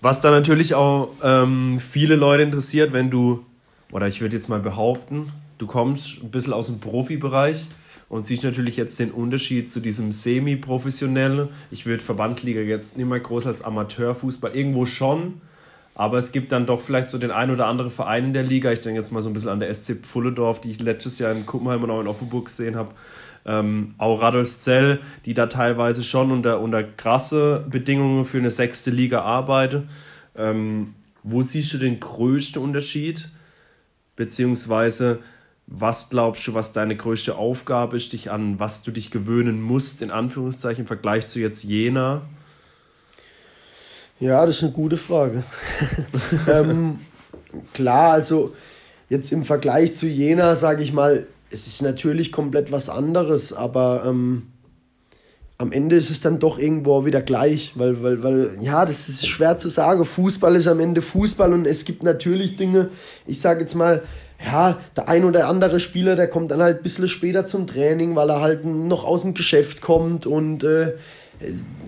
Was da natürlich auch ähm, viele Leute interessiert, wenn du, oder ich würde jetzt mal behaupten, du kommst ein bisschen aus dem Profibereich und siehst natürlich jetzt den Unterschied zu diesem semi-professionellen. Ich würde Verbandsliga jetzt nicht mehr groß als Amateurfußball, irgendwo schon, aber es gibt dann doch vielleicht so den ein oder anderen Verein in der Liga. Ich denke jetzt mal so ein bisschen an der SC Pfulledorf, die ich letztes Jahr in Kuppenheim und auch in Offenburg gesehen habe. Ähm, auch Radolfzell, die da teilweise schon unter, unter krasse Bedingungen für eine sechste Liga arbeiten. Ähm, wo siehst du den größten Unterschied? Beziehungsweise, was glaubst du, was deine größte Aufgabe ist, dich an was du dich gewöhnen musst, in Anführungszeichen, im Vergleich zu jetzt Jena? Ja, das ist eine gute Frage. ähm, klar, also jetzt im Vergleich zu Jena, sage ich mal, es ist natürlich komplett was anderes, aber ähm, am Ende ist es dann doch irgendwo wieder gleich, weil, weil, weil, ja, das ist schwer zu sagen. Fußball ist am Ende Fußball und es gibt natürlich Dinge, ich sage jetzt mal, ja, der ein oder andere Spieler, der kommt dann halt ein bisschen später zum Training, weil er halt noch aus dem Geschäft kommt und äh,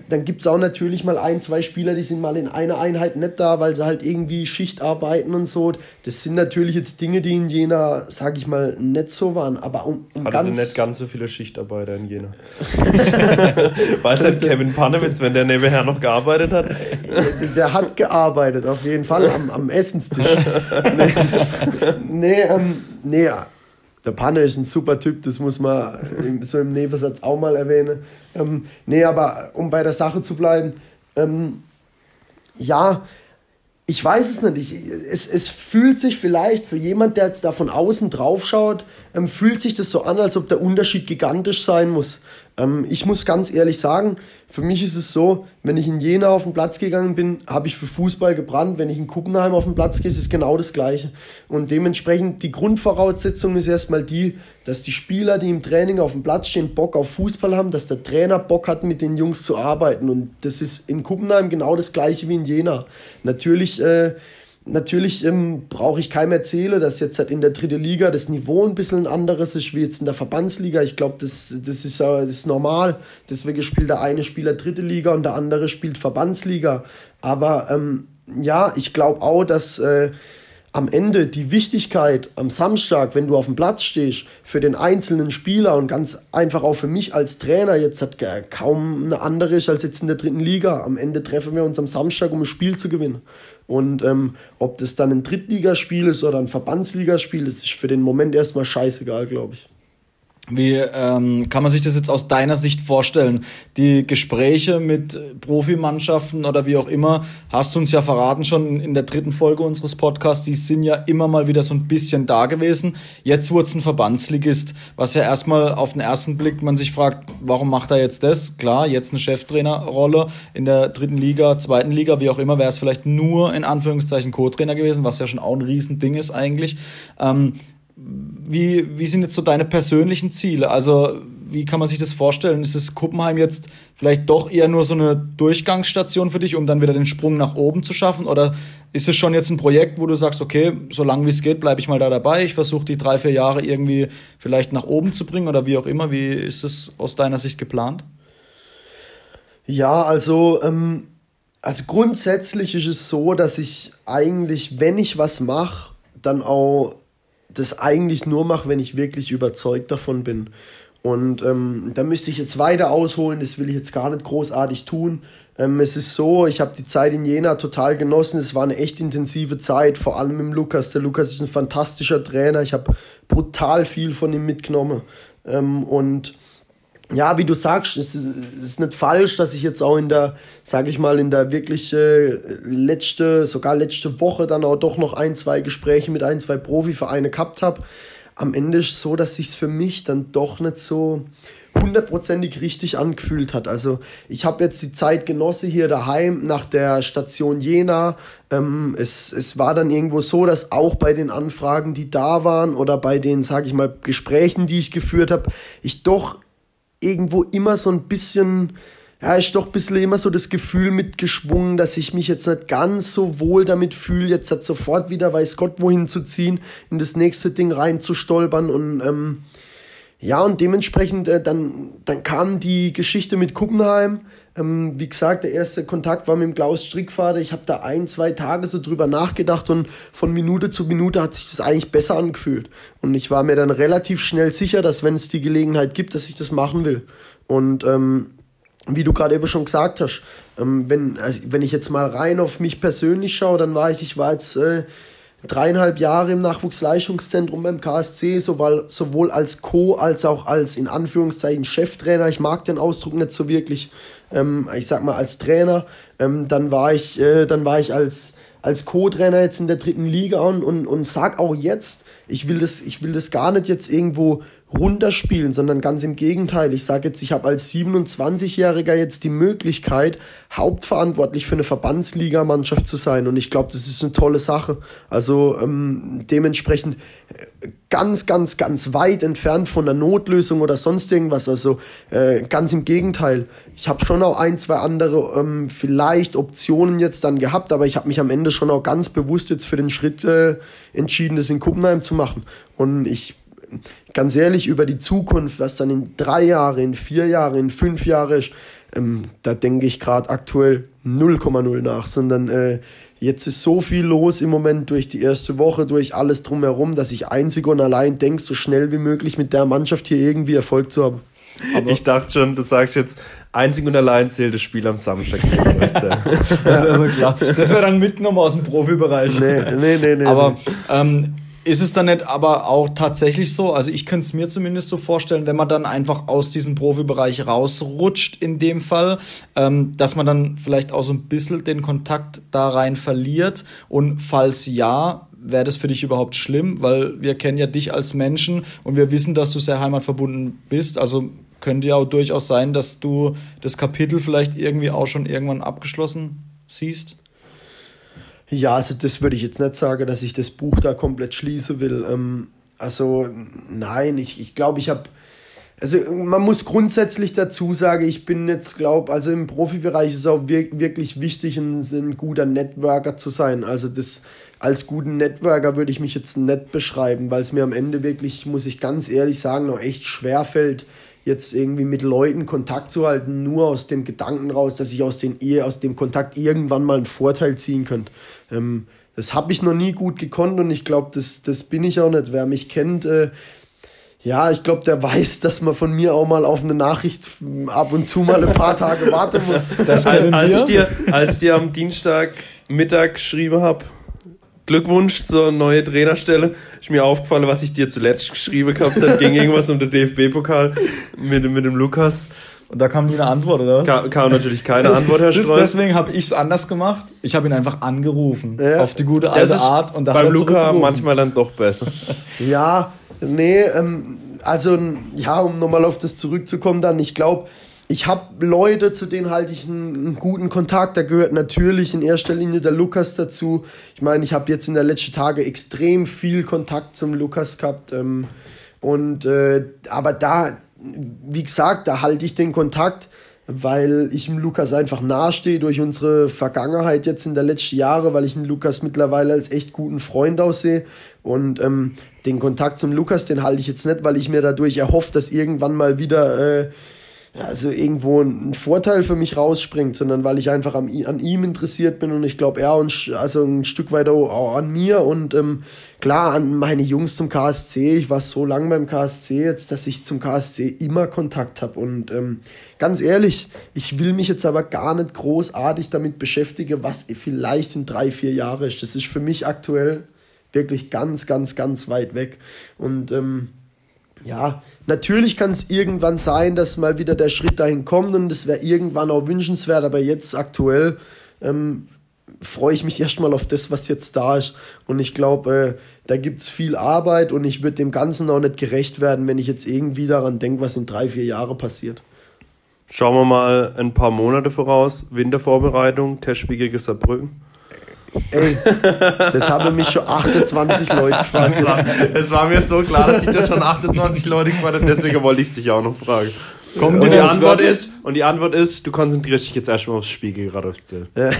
dann gibt es auch natürlich mal ein, zwei Spieler, die sind mal in einer Einheit nicht da, weil sie halt irgendwie Schicht arbeiten und so. Das sind natürlich jetzt Dinge, die in Jena, sag ich mal, nicht so waren. Aber um, um Hatte ganz. nicht ganz so viele Schichtarbeiter in Jena. Weiß halt Kevin Panewitz, wenn der nebenher noch gearbeitet hat? Der, hat gearbeitet, auf jeden Fall, am, am Essenstisch. nee, nee, ähm, nee der Panne ist ein super Typ, das muss man so im Nebensatz auch mal erwähnen. Ähm, nee, aber um bei der Sache zu bleiben, ähm, ja, ich weiß es nicht. Ich, es, es fühlt sich vielleicht für jemand, der jetzt da von außen drauf schaut, ähm, fühlt sich das so an, als ob der Unterschied gigantisch sein muss. Ähm, ich muss ganz ehrlich sagen, für mich ist es so, wenn ich in Jena auf den Platz gegangen bin, habe ich für Fußball gebrannt. Wenn ich in Kuppenheim auf den Platz gehe, ist es genau das Gleiche. Und dementsprechend, die Grundvoraussetzung ist erstmal die, dass die Spieler, die im Training auf dem Platz stehen, Bock auf Fußball haben, dass der Trainer Bock hat, mit den Jungs zu arbeiten. Und das ist in Kuppenheim genau das Gleiche wie in Jena. Natürlich... Äh, Natürlich ähm, brauche ich keinem erzählen, dass jetzt halt in der dritten Liga das Niveau ein bisschen anderes ist wie jetzt in der Verbandsliga. Ich glaube, das, das, ist, das ist normal. Deswegen spielt der eine Spieler dritte Liga und der andere spielt Verbandsliga. Aber ähm, ja, ich glaube auch, dass äh, am Ende die Wichtigkeit am Samstag, wenn du auf dem Platz stehst, für den einzelnen Spieler und ganz einfach auch für mich als Trainer jetzt hat kaum eine andere ist als jetzt in der dritten Liga. Am Ende treffen wir uns am Samstag, um ein Spiel zu gewinnen. Und ähm, ob das dann ein Drittligaspiel ist oder ein Verbandsligaspiel, das ist für den Moment erstmal scheißegal, glaube ich. Wie ähm, kann man sich das jetzt aus deiner Sicht vorstellen? Die Gespräche mit Profimannschaften oder wie auch immer, hast du uns ja verraten schon in der dritten Folge unseres Podcasts, die sind ja immer mal wieder so ein bisschen da gewesen. Jetzt wurde es ein Verbandsligist, was ja erstmal auf den ersten Blick man sich fragt, warum macht er jetzt das? Klar, jetzt eine Cheftrainerrolle in der dritten Liga, zweiten Liga, wie auch immer, wäre es vielleicht nur in Anführungszeichen Co-Trainer gewesen, was ja schon auch ein Riesending ist eigentlich. Ähm, wie, wie sind jetzt so deine persönlichen Ziele? Also, wie kann man sich das vorstellen? Ist es Kuppenheim jetzt vielleicht doch eher nur so eine Durchgangsstation für dich, um dann wieder den Sprung nach oben zu schaffen? Oder ist es schon jetzt ein Projekt, wo du sagst, okay, solange wie es geht, bleibe ich mal da dabei, ich versuche die drei, vier Jahre irgendwie vielleicht nach oben zu bringen oder wie auch immer? Wie ist es aus deiner Sicht geplant? Ja, also, ähm, also grundsätzlich ist es so, dass ich eigentlich, wenn ich was mache, dann auch das eigentlich nur mache, wenn ich wirklich überzeugt davon bin. Und ähm, da müsste ich jetzt weiter ausholen, das will ich jetzt gar nicht großartig tun. Ähm, es ist so, ich habe die Zeit in Jena total genossen, es war eine echt intensive Zeit, vor allem im Lukas. Der Lukas ist ein fantastischer Trainer, ich habe brutal viel von ihm mitgenommen. Ähm, und ja, wie du sagst, es ist nicht falsch, dass ich jetzt auch in der, sage ich mal, in der wirklich äh, letzte, sogar letzte Woche dann auch doch noch ein, zwei Gespräche mit ein, zwei Profivereine gehabt habe. Am Ende ist es so, dass sich für mich dann doch nicht so hundertprozentig richtig angefühlt hat. Also ich habe jetzt die Zeit genossen hier daheim nach der Station Jena. Ähm, es, es war dann irgendwo so, dass auch bei den Anfragen, die da waren oder bei den, sage ich mal, Gesprächen, die ich geführt habe, ich doch irgendwo immer so ein bisschen, ja, ist doch ein bisschen immer so das Gefühl mitgeschwungen, dass ich mich jetzt nicht ganz so wohl damit fühle, jetzt hat sofort wieder, weiß Gott, wohin zu ziehen, in das nächste Ding reinzustolpern und ähm, ja, und dementsprechend äh, dann, dann kam die Geschichte mit Kuppenheim. Ähm, wie gesagt, der erste Kontakt war mit dem Klaus Strickvater. Ich habe da ein, zwei Tage so drüber nachgedacht und von Minute zu Minute hat sich das eigentlich besser angefühlt. Und ich war mir dann relativ schnell sicher, dass wenn es die Gelegenheit gibt, dass ich das machen will. Und ähm, wie du gerade eben schon gesagt hast, ähm, wenn, also wenn ich jetzt mal rein auf mich persönlich schaue, dann war ich, ich war jetzt äh, dreieinhalb Jahre im Nachwuchsleistungszentrum beim KSC, sowohl, als Co- als auch als in Anführungszeichen Cheftrainer. Ich mag den Ausdruck nicht so wirklich. Ähm, ich sag mal als Trainer. Ähm, dann war ich, äh, dann war ich als, als Co-Trainer jetzt in der dritten Liga und, und, und sag auch jetzt, ich will, das, ich will das gar nicht jetzt irgendwo runterspielen, sondern ganz im Gegenteil. Ich sage jetzt, ich habe als 27-Jähriger jetzt die Möglichkeit, hauptverantwortlich für eine Verbandsligamannschaft zu sein. Und ich glaube, das ist eine tolle Sache. Also ähm, dementsprechend äh, ganz, ganz, ganz weit entfernt von der Notlösung oder sonst irgendwas. Also äh, ganz im Gegenteil. Ich habe schon auch ein, zwei andere ähm, vielleicht Optionen jetzt dann gehabt, aber ich habe mich am Ende schon auch ganz bewusst jetzt für den Schritt äh, entschieden, das in Kuppenheim zu machen. Und ich ganz ehrlich, über die Zukunft, was dann in drei Jahren, in vier Jahren, in fünf Jahren ist, ähm, da denke ich gerade aktuell 0,0 nach, sondern äh, jetzt ist so viel los im Moment durch die erste Woche, durch alles drumherum, dass ich einzig und allein denke, so schnell wie möglich mit der Mannschaft hier irgendwie Erfolg zu haben. Aber ich dachte schon, du sagst jetzt, einzig und allein zählt das Spiel am Samstag. das wäre so klar. Das wäre dann mitgenommen aus dem Profibereich. Nee, nee, nee, nee. Aber ähm, ist es dann nicht aber auch tatsächlich so? Also ich könnte es mir zumindest so vorstellen, wenn man dann einfach aus diesem Profibereich rausrutscht in dem Fall, ähm, dass man dann vielleicht auch so ein bisschen den Kontakt da rein verliert. Und falls ja, wäre das für dich überhaupt schlimm? Weil wir kennen ja dich als Menschen und wir wissen, dass du sehr heimatverbunden bist. Also könnte ja auch durchaus sein, dass du das Kapitel vielleicht irgendwie auch schon irgendwann abgeschlossen siehst. Ja, also das würde ich jetzt nicht sagen, dass ich das Buch da komplett schließen will. Ähm, also nein, ich, ich glaube, ich habe... Also man muss grundsätzlich dazu sagen, ich bin jetzt, glaube also im Profibereich ist es auch wirklich wichtig, ein, ein guter Networker zu sein. Also das als guten Networker würde ich mich jetzt nicht beschreiben, weil es mir am Ende wirklich, muss ich ganz ehrlich sagen, noch echt schwer fällt, jetzt irgendwie mit Leuten Kontakt zu halten, nur aus dem Gedanken raus, dass ich aus, den, aus dem Kontakt irgendwann mal einen Vorteil ziehen könnte. Ähm, das habe ich noch nie gut gekonnt und ich glaube, das, das bin ich auch nicht. Wer mich kennt, äh, ja, ich glaube, der weiß, dass man von mir auch mal auf eine Nachricht ab und zu mal ein paar Tage warten muss. Das als, ich dir, als ich dir am Dienstag Mittag geschrieben habe, Glückwunsch zur neuen Trainerstelle. Ist mir aufgefallen, was ich dir zuletzt geschrieben gehabt habe. Ging irgendwas um den DFB-Pokal mit, mit dem Lukas. Und da kam nie eine Antwort, oder was? Kam, kam natürlich keine Antwort, Herr Streus. Deswegen habe ich es anders gemacht. Ich habe ihn einfach angerufen. Ja. Auf die gute alte Art. Und da beim Luca manchmal dann doch besser. Ja, nee, ähm, also ja, um nochmal auf das zurückzukommen dann, ich glaube, ich habe Leute, zu denen halte ich einen, einen, guten Kontakt. Da gehört natürlich in erster Linie der Lukas dazu. Ich meine, ich habe jetzt in den letzten Tagen extrem viel Kontakt zum Lukas gehabt. Ähm, und äh, aber da, wie gesagt, da halte ich den Kontakt, weil ich dem Lukas einfach nahestehe durch unsere Vergangenheit jetzt in der letzten Jahre, weil ich den Lukas mittlerweile als echt guten Freund aussehe. Und ähm, den Kontakt zum Lukas, den halte ich jetzt nicht, weil ich mir dadurch erhoffe, dass irgendwann mal wieder äh, also irgendwo ein Vorteil für mich rausspringt, sondern weil ich einfach an, an ihm interessiert bin und ich glaube, er und also ein Stück weit auch an mir und ähm, klar an meine Jungs zum KSC. Ich war so lange beim KSC jetzt, dass ich zum KSC immer Kontakt habe und ähm, ganz ehrlich, ich will mich jetzt aber gar nicht großartig damit beschäftigen, was vielleicht in drei, vier Jahren ist. Das ist für mich aktuell wirklich ganz, ganz, ganz weit weg und ähm, ja, natürlich kann es irgendwann sein, dass mal wieder der Schritt dahin kommt und das wäre irgendwann auch wünschenswert, aber jetzt aktuell ähm, freue ich mich erstmal auf das, was jetzt da ist. Und ich glaube, äh, da gibt es viel Arbeit und ich würde dem Ganzen auch nicht gerecht werden, wenn ich jetzt irgendwie daran denke, was in drei, vier Jahren passiert. Schauen wir mal ein paar Monate voraus. Wintervorbereitung, Testspiel gegen Saarbrücken. Ey, das haben mich schon 28 Leute gefragt. Es war mir so klar, dass ich das schon 28 Leute gefragt habe, deswegen wollte ich es dich auch noch fragen. Kommt und, die Antwort ist, und die Antwort ist, du konzentrierst dich jetzt erstmal aufs Spiegel, gerade aufs Ziel.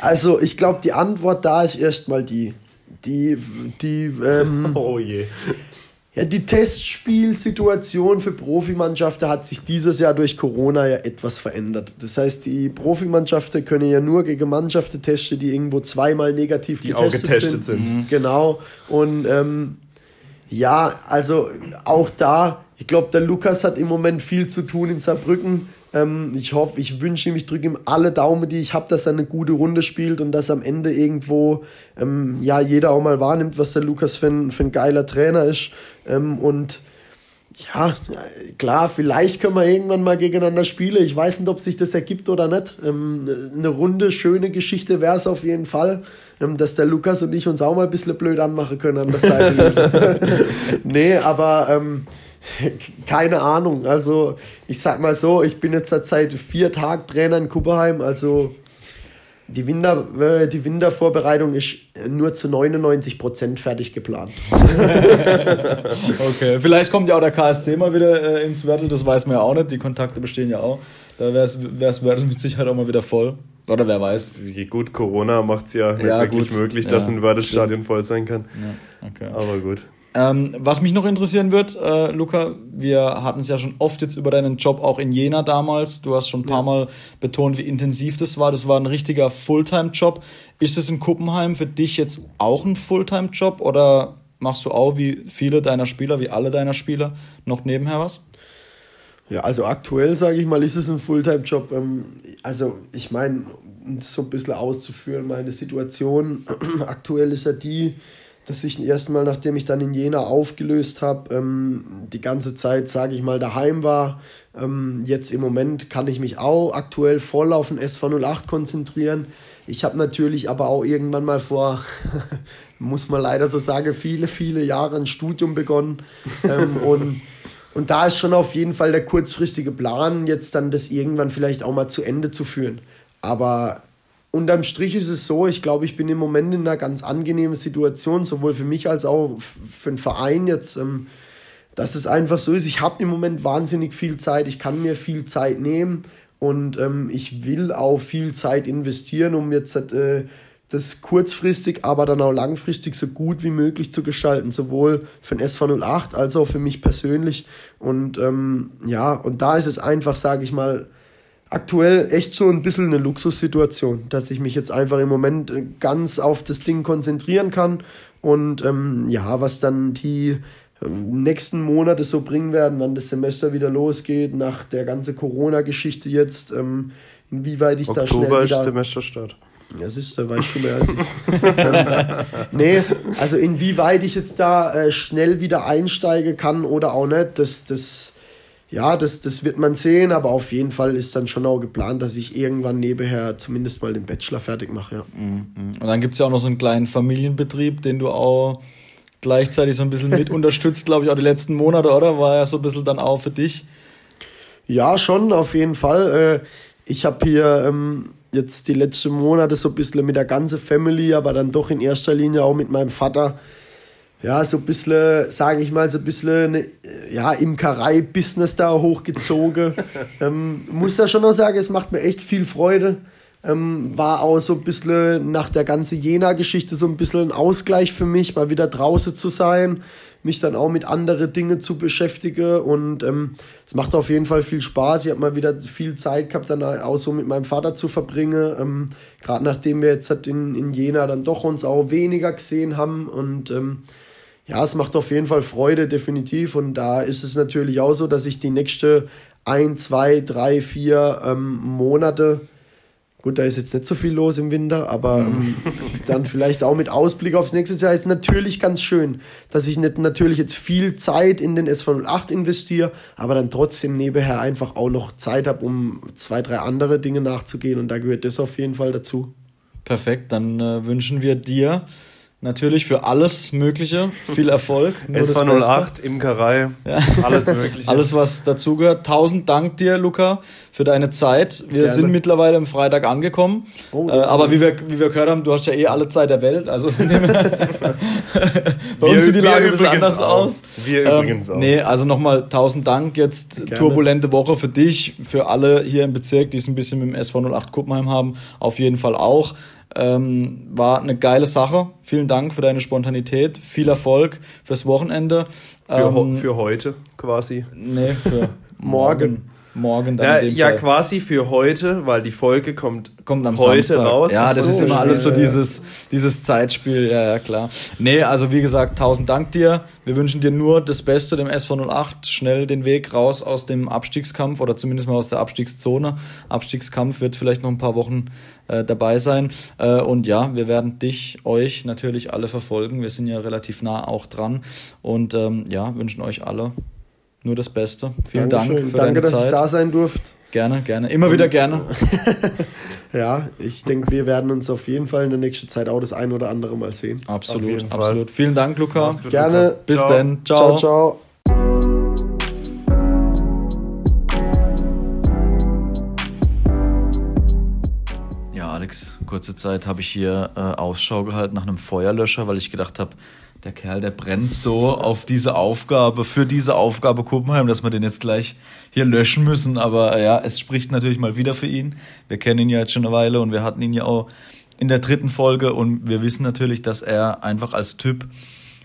Also, ich glaube, die Antwort da ist erstmal die. Die, die, ähm, oh je. Ja, die Testspielsituation für Profimannschaften hat sich dieses Jahr durch Corona ja etwas verändert. Das heißt, die Profimannschaften können ja nur gegen Mannschaften testen, die irgendwo zweimal negativ die getestet, getestet sind. sind. Mhm. Genau. Und ähm, ja, also auch da, ich glaube, der Lukas hat im Moment viel zu tun in Saarbrücken. Ähm, ich hoffe, ich wünsche ihm, ich drücke ihm alle Daumen, die ich habe, dass er eine gute Runde spielt und dass am Ende irgendwo ähm, ja, jeder auch mal wahrnimmt, was der Lukas für ein, für ein geiler Trainer ist. Ähm, und Ja, klar, vielleicht können wir irgendwann mal gegeneinander spielen. Ich weiß nicht, ob sich das ergibt oder nicht. Ähm, eine runde, schöne Geschichte wäre es auf jeden Fall, ähm, dass der Lukas und ich uns auch mal ein bisschen blöd anmachen können an der Seite. nee, aber ähm, keine Ahnung. Also, ich sag mal so, ich bin jetzt seit vier Tagen Trainer in Kupperheim, also die, Winter, äh, die Wintervorbereitung ist nur zu 99 Prozent fertig geplant. okay, vielleicht kommt ja auch der KSC mal wieder äh, ins Wörtel, das weiß man ja auch nicht. Die Kontakte bestehen ja auch. Da wäre es Wörtel mit Sicherheit auch mal wieder voll. Oder wer weiß. Gut, Corona macht es ja, ja wirklich gut. möglich, dass ja, ein Wörtelstadion voll sein kann. Ja, okay. Aber gut. Ähm, was mich noch interessieren wird, äh, Luca, wir hatten es ja schon oft jetzt über deinen Job auch in Jena damals. Du hast schon ein paar ja. Mal betont, wie intensiv das war. Das war ein richtiger Fulltime-Job. Ist es in Kuppenheim für dich jetzt auch ein Fulltime-Job oder machst du auch wie viele deiner Spieler, wie alle deiner Spieler noch nebenher was? Ja, also aktuell sage ich mal, ist es ein Fulltime-Job. Ähm, also ich meine, um das so ein bisschen auszuführen, meine Situation aktuell ist ja die, dass ich erstmal, nachdem ich dann in Jena aufgelöst habe, ähm, die ganze Zeit, sage ich mal, daheim war. Ähm, jetzt im Moment kann ich mich auch aktuell voll auf den SV08 konzentrieren. Ich habe natürlich aber auch irgendwann mal vor, muss man leider so sagen, viele, viele Jahre ein Studium begonnen. Ähm, und, und da ist schon auf jeden Fall der kurzfristige Plan, jetzt dann das irgendwann vielleicht auch mal zu Ende zu führen. Aber unterm Strich ist es so, ich glaube, ich bin im Moment in einer ganz angenehmen Situation, sowohl für mich als auch für den Verein jetzt, ähm, dass es einfach so ist. Ich habe im Moment wahnsinnig viel Zeit, ich kann mir viel Zeit nehmen und ähm, ich will auch viel Zeit investieren, um jetzt äh, das kurzfristig, aber dann auch langfristig so gut wie möglich zu gestalten, sowohl für den SV 08 als auch für mich persönlich. Und ähm, ja, und da ist es einfach, sage ich mal, aktuell echt so ein bisschen eine Luxussituation, dass ich mich jetzt einfach im Moment ganz auf das Ding konzentrieren kann und ähm, ja, was dann die äh, nächsten Monate so bringen werden, wann das Semester wieder losgeht, nach der ganzen Corona-Geschichte jetzt, ähm, inwieweit ich Oktober da schnell wieder... Ist Semesterstart. Ja, siehst du, weiß schon mehr als ich. ähm, nee, also inwieweit ich jetzt da äh, schnell wieder einsteigen kann oder auch nicht, das, das ja, das, das wird man sehen, aber auf jeden Fall ist dann schon auch geplant, dass ich irgendwann nebenher zumindest mal den Bachelor fertig mache. Ja. Mhm. Und dann gibt es ja auch noch so einen kleinen Familienbetrieb, den du auch gleichzeitig so ein bisschen mit unterstützt, glaube ich, auch die letzten Monate, oder? War ja so ein bisschen dann auch für dich? Ja, schon, auf jeden Fall. Äh, ich habe hier ähm, jetzt die letzten Monate so ein bisschen mit der ganzen Family, aber dann doch in erster Linie auch mit meinem Vater ja, so ein bisschen, sage ich mal, so ein bisschen ne, ja, Imkerei-Business da hochgezogen. ähm, muss da schon auch sagen, es macht mir echt viel Freude. Ähm, war auch so ein bisschen nach der ganzen Jena-Geschichte so ein bisschen ein Ausgleich für mich, mal wieder draußen zu sein, mich dann auch mit anderen Dingen zu beschäftigen und ähm, es macht auf jeden Fall viel Spaß. Ich habe mal wieder viel Zeit gehabt, dann auch so mit meinem Vater zu verbringen, ähm, gerade nachdem wir jetzt halt in, in Jena dann doch uns auch weniger gesehen haben und ähm, ja, es macht auf jeden Fall Freude, definitiv. Und da ist es natürlich auch so, dass ich die nächste ein, zwei, drei, vier ähm, Monate, gut, da ist jetzt nicht so viel los im Winter, aber ähm, dann vielleicht auch mit Ausblick aufs nächste Jahr ist natürlich ganz schön, dass ich nicht natürlich jetzt viel Zeit in den SV08 investiere, aber dann trotzdem nebenher einfach auch noch Zeit habe, um zwei, drei andere Dinge nachzugehen. Und da gehört das auf jeden Fall dazu. Perfekt, dann äh, wünschen wir dir natürlich für alles Mögliche. Viel Erfolg. SV08, Imkerei, ja. alles Mögliche. alles, was dazugehört. Tausend Dank dir, Luca, für deine Zeit. Wir Gerne. sind mittlerweile am Freitag angekommen. Oh, äh, aber wie wir, wie wir gehört haben, du hast ja eh alle Zeit der Welt. Also bei wir, uns sieht die Lage ein bisschen anders auch. aus. Wir ähm, übrigens auch. Nee, also nochmal tausend Dank. Jetzt Gerne. turbulente Woche für dich, für alle hier im Bezirk, die es ein bisschen mit dem SV08 Kuppenheim haben. Auf jeden Fall auch. Ähm, war eine geile Sache. Vielen Dank für deine Spontanität. Viel Erfolg fürs Wochenende. Für, ähm, für heute quasi. Nee, für morgen morgen dann. Ja, ja quasi für heute, weil die Folge kommt, kommt am heute Samstag. raus. Ja, das so, ist immer alles so dieses, dieses Zeitspiel, ja, ja, klar. Nee, also wie gesagt, tausend Dank dir. Wir wünschen dir nur das Beste, dem SV08, schnell den Weg raus aus dem Abstiegskampf oder zumindest mal aus der Abstiegszone. Abstiegskampf wird vielleicht noch ein paar Wochen äh, dabei sein. Äh, und ja, wir werden dich, euch natürlich alle verfolgen. Wir sind ja relativ nah auch dran und ähm, ja, wünschen euch alle nur das Beste. Vielen Dankeschön. Dank für Danke, deine dass Zeit. ich da sein durfte. Gerne, gerne. Immer wieder gerne. Ja, ich denke, wir werden uns auf jeden Fall in der nächsten Zeit auch das ein oder andere Mal sehen. Absolut, absolut. Vielen Dank, Luca. Gut, Gerne. Luca. Bis Ciao. dann. Ciao, ciao. Ja, Alex, kurze Zeit habe ich hier äh, Ausschau gehalten nach einem Feuerlöscher, weil ich gedacht habe, der Kerl, der brennt so auf diese Aufgabe, für diese Aufgabe Kuppenheim, dass wir den jetzt gleich hier löschen müssen. Aber ja, es spricht natürlich mal wieder für ihn. Wir kennen ihn ja jetzt schon eine Weile und wir hatten ihn ja auch in der dritten Folge und wir wissen natürlich, dass er einfach als Typ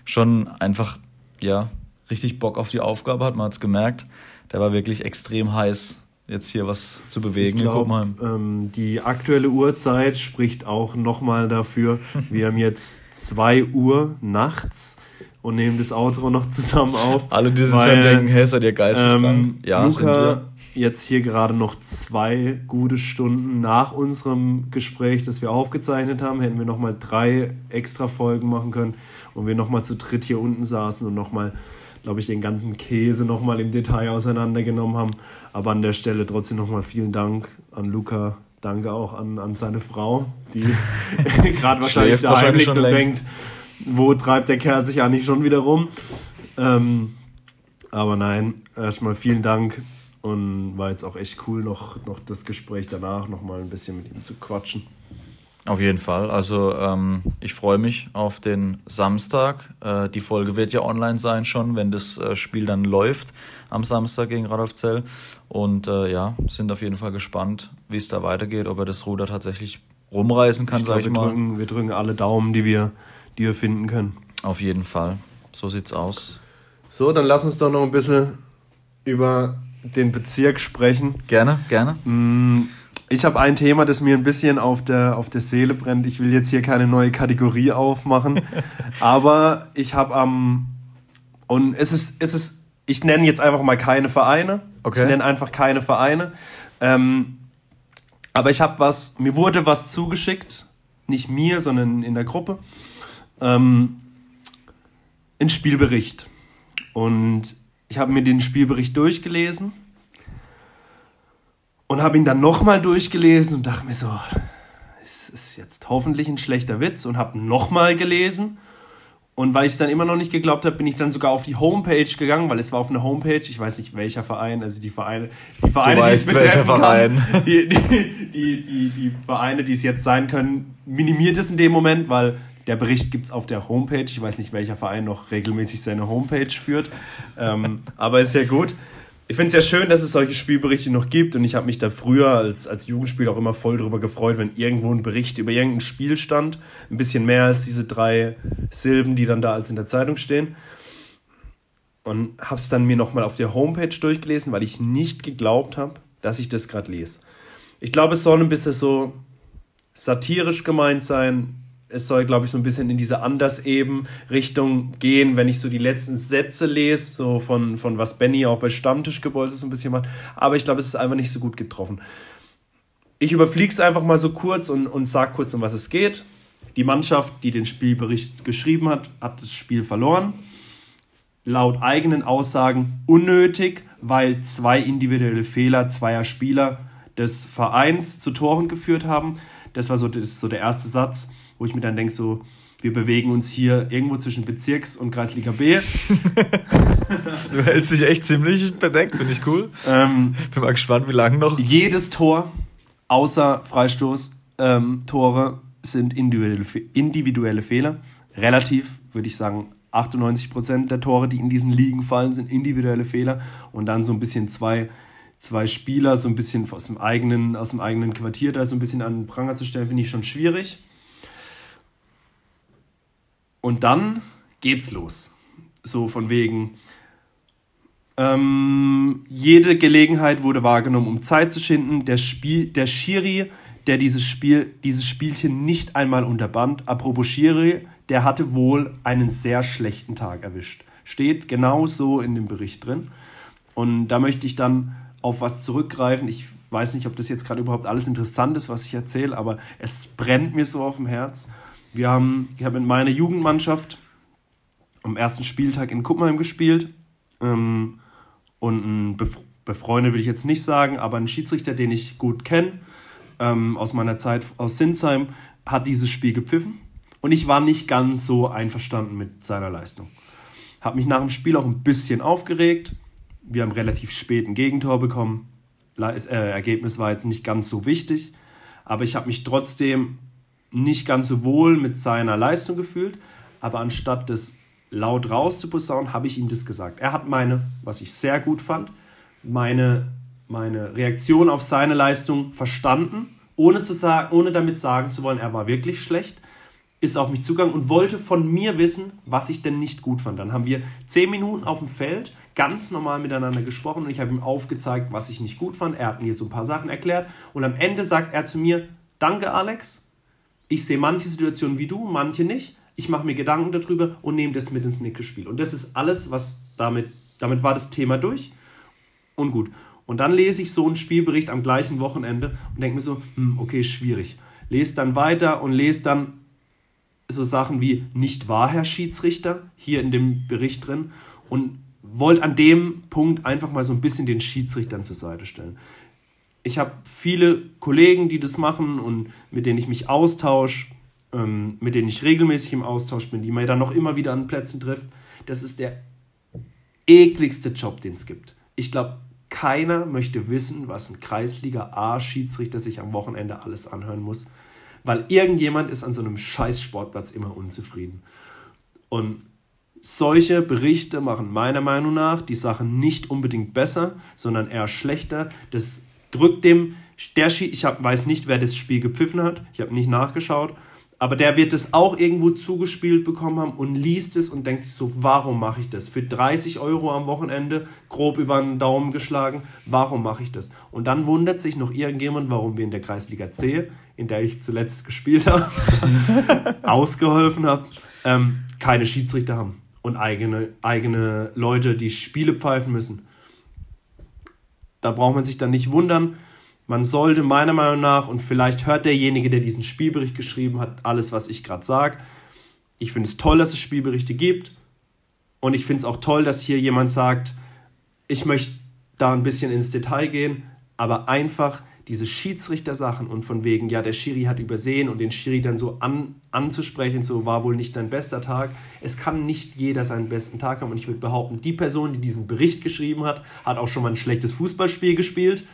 schon einfach, ja, richtig Bock auf die Aufgabe hat. Man hat es gemerkt. Der war wirklich extrem heiß, jetzt hier was zu bewegen Ich in Kuppenheim. ähm, die aktuelle Uhrzeit spricht auch nochmal dafür. Wir haben jetzt 2 Uhr nachts und nehmen das Auto noch zusammen auf. Alle, die sich denken, hey, seid ihr geisteskrank? ähm, ja, sind Luca wir. jetzt hier gerade noch zwei gute Stunden nach unserem Gespräch, das wir aufgezeichnet haben, hätten wir nochmal drei extra Folgen machen können und wir nochmal zu dritt hier unten saßen und nochmal, glaube ich, den ganzen Käse nochmal im Detail auseinandergenommen haben. Aber an der Stelle trotzdem nochmal vielen Dank an Luca. Danke auch an, an seine Frau, die gerade wahrscheinlich daheim liegt und denkt, wo treibt der Kerl sich eigentlich schon wieder rum? Ähm, aber nein, erstmal vielen Dank und war jetzt auch echt cool, noch, noch das Gespräch danach nochmal ein bisschen mit ihm zu quatschen. Auf jeden Fall. Also ähm, ich freue mich auf den Samstag. Äh, die Folge wird ja online sein schon, wenn das äh, Spiel dann läuft am Samstag gegen Radolf Zell. Und äh, ja, sind auf jeden Fall gespannt, wie es da weitergeht, ob er das Ruder tatsächlich rumreißen kann, Ich sag glaube, ich wir, mal. drücken, wir drücken alle Daumen, die wir, die wir finden können. Auf jeden Fall. So sieht's aus. So, dann lass uns doch noch ein bisschen über den Bezirk sprechen. Gerne, gerne. Ich habe ein Thema, das mir ein bisschen auf der, auf der Seele brennt. Ich will jetzt hier keine neue Kategorie aufmachen, aber ich habe am und es ist, es ist, ich nenne jetzt einfach mal keine Vereine. Okay. Ich nenne einfach keine Vereine. Ähm, aber ich habe was, mir wurde was zugeschickt, nicht mir, sondern in der Gruppe. Ähm, ein Spielbericht. Und ich habe mir den Spielbericht durchgelesen und habe ihn dann nochmal durchgelesen und dachte mir so, es ist jetzt hoffentlich ein schlechter Witz und habe nochmal gelesen. Und weil ich es dann immer noch nicht geglaubt habe, bin ich dann sogar auf die Homepage gegangen, weil es war auf einer Homepage, ich weiß nicht welcher Verein, also die Vereine, die Vereine, weißt, die es betreffen Verein. kann, die, die, die, die Vereine, die es jetzt sein können, minimiert es in dem Moment, weil der Bericht gibt es auf der Homepage. Ich weiß nicht, welcher Verein noch regelmäßig seine Homepage führt, ähm, aber ist ja gut. Ich finde es ja schön, dass es solche Spielberichte noch gibt und ich habe mich da früher als, als Jugendspieler auch immer voll drüber gefreut, wenn irgendwo ein Bericht über irgendein Spiel stand. Ein bisschen mehr als diese drei Silben, die dann da als in der Zeitung stehen. Und habe es dann mir nochmal auf der Homepage durchgelesen, weil ich nicht geglaubt habe, dass ich das gerade lese. Ich glaube, es soll ein bisschen so satirisch gemeint sein. Es soll, glaube ich, so ein bisschen in diese Anders-Eben-Richtung gehen, wenn ich so die letzten Sätze lese, so von, von was Benny auch bei Stammtischgebäude so ein bisschen macht. Aber ich glaube, es ist einfach nicht so gut getroffen. Ich überfliege es einfach mal so kurz und, und sage kurz, um was es geht. Die Mannschaft, die den Spielbericht geschrieben hat, hat das Spiel verloren. Laut eigenen Aussagen unnötig, weil zwei individuelle Fehler zweier Spieler des Vereins zu Toren geführt haben. Das war so, das so der erste Satz, wo ich mir dann denke, so, wir bewegen uns hier irgendwo zwischen Bezirks- und Kreisliga B. Du hältst dich echt ziemlich bedeckt, finde ich cool. Ähm, Bin mal gespannt, wie lange noch. jedes Tor außer Freistoß-Tore sind individuelle, individuelle Fehler. Relativ würde ich sagen, 98% der Tore, die in diesen Ligen fallen, sind individuelle Fehler. Und dann so ein bisschen zwei, zwei Spieler, so ein bisschen aus dem, eigenen, aus dem eigenen Quartier da so ein bisschen an den Pranger zu stellen, finde ich schon schwierig. Und dann geht's los. So von wegen, ähm, jede Gelegenheit wurde wahrgenommen, um Zeit zu schinden. Der, Spiel, der Schiri, der dieses, Spiel, dieses Spielchen nicht einmal unterband, apropos Schiri, der hatte wohl einen sehr schlechten Tag erwischt. Steht genau so in dem Bericht drin. Und da möchte ich dann auf was zurückgreifen. Ich weiß nicht, ob das jetzt gerade überhaupt alles interessant ist, was ich erzähle, aber es brennt mir so auf dem Herz. Wir haben, ich habe mit meiner Jugendmannschaft am ersten Spieltag in Kuppenheim gespielt. Ähm, und ein bef befreundet will ich jetzt nicht sagen, aber ein Schiedsrichter, den ich gut kenne, ähm, aus meiner Zeit aus Sinsheim, hat dieses Spiel gepfiffen und ich war nicht ganz so einverstanden mit seiner Leistung. Habe mich nach dem Spiel auch ein bisschen aufgeregt. Wir haben relativ spät ein Gegentor bekommen. Le äh, Ergebnis war jetzt nicht ganz so wichtig, aber ich habe mich trotzdem nicht ganz so wohl mit seiner Leistung gefühlt. Aber anstatt das laut rauszuposaunen, habe ich ihm das gesagt. Er hat meine, was ich sehr gut fand, meine, meine Reaktion auf seine Leistung verstanden, ohne, zu sagen, ohne damit sagen zu wollen, er war wirklich schlecht ist auf mich zugegangen und wollte von mir wissen, was ich denn nicht gut fand. Dann haben wir zehn Minuten auf dem Feld ganz normal miteinander gesprochen und ich habe ihm aufgezeigt, was ich nicht gut fand. Er hat mir so ein paar Sachen erklärt und am Ende sagt er zu mir, danke Alex, ich sehe manche Situationen wie du, manche nicht. Ich mache mir Gedanken darüber und nehme das mit ins Nickelspiel. Und das ist alles, was damit, damit war das Thema durch und gut. Und dann lese ich so einen Spielbericht am gleichen Wochenende und denke mir so, hm, okay, schwierig. Lese dann weiter und lese dann so Sachen wie nicht wahr, Herr Schiedsrichter, hier in dem Bericht drin und wollte an dem Punkt einfach mal so ein bisschen den Schiedsrichtern zur Seite stellen. Ich habe viele Kollegen, die das machen und mit denen ich mich austausche, ähm, mit denen ich regelmäßig im Austausch bin, die man dann noch immer wieder an Plätzen trifft. Das ist der ekligste Job, den es gibt. Ich glaube, keiner möchte wissen, was ein Kreisliga A-Schiedsrichter sich am Wochenende alles anhören muss weil irgendjemand ist an so einem scheiß Sportplatz immer unzufrieden. Und solche Berichte machen meiner Meinung nach die Sachen nicht unbedingt besser, sondern eher schlechter. Das drückt dem, der ich hab, weiß nicht, wer das Spiel gepfiffen hat, ich habe nicht nachgeschaut, aber der wird es auch irgendwo zugespielt bekommen haben und liest es und denkt sich so, warum mache ich das? Für 30 Euro am Wochenende, grob über den Daumen geschlagen, warum mache ich das? Und dann wundert sich noch irgendjemand, warum wir in der Kreisliga C, in der ich zuletzt gespielt habe, ausgeholfen habe, ähm, keine Schiedsrichter haben und eigene, eigene Leute, die Spiele pfeifen müssen. Da braucht man sich dann nicht wundern, man sollte meiner Meinung nach, und vielleicht hört derjenige, der diesen Spielbericht geschrieben hat, alles, was ich gerade sage. Ich finde es toll, dass es Spielberichte gibt. Und ich finde es auch toll, dass hier jemand sagt, ich möchte da ein bisschen ins Detail gehen, aber einfach diese Schiedsrichter-Sachen und von wegen, ja, der Schiri hat übersehen und den Schiri dann so an, anzusprechen, so war wohl nicht dein bester Tag. Es kann nicht jeder seinen besten Tag haben und ich würde behaupten, die Person, die diesen Bericht geschrieben hat, hat auch schon mal ein schlechtes Fußballspiel gespielt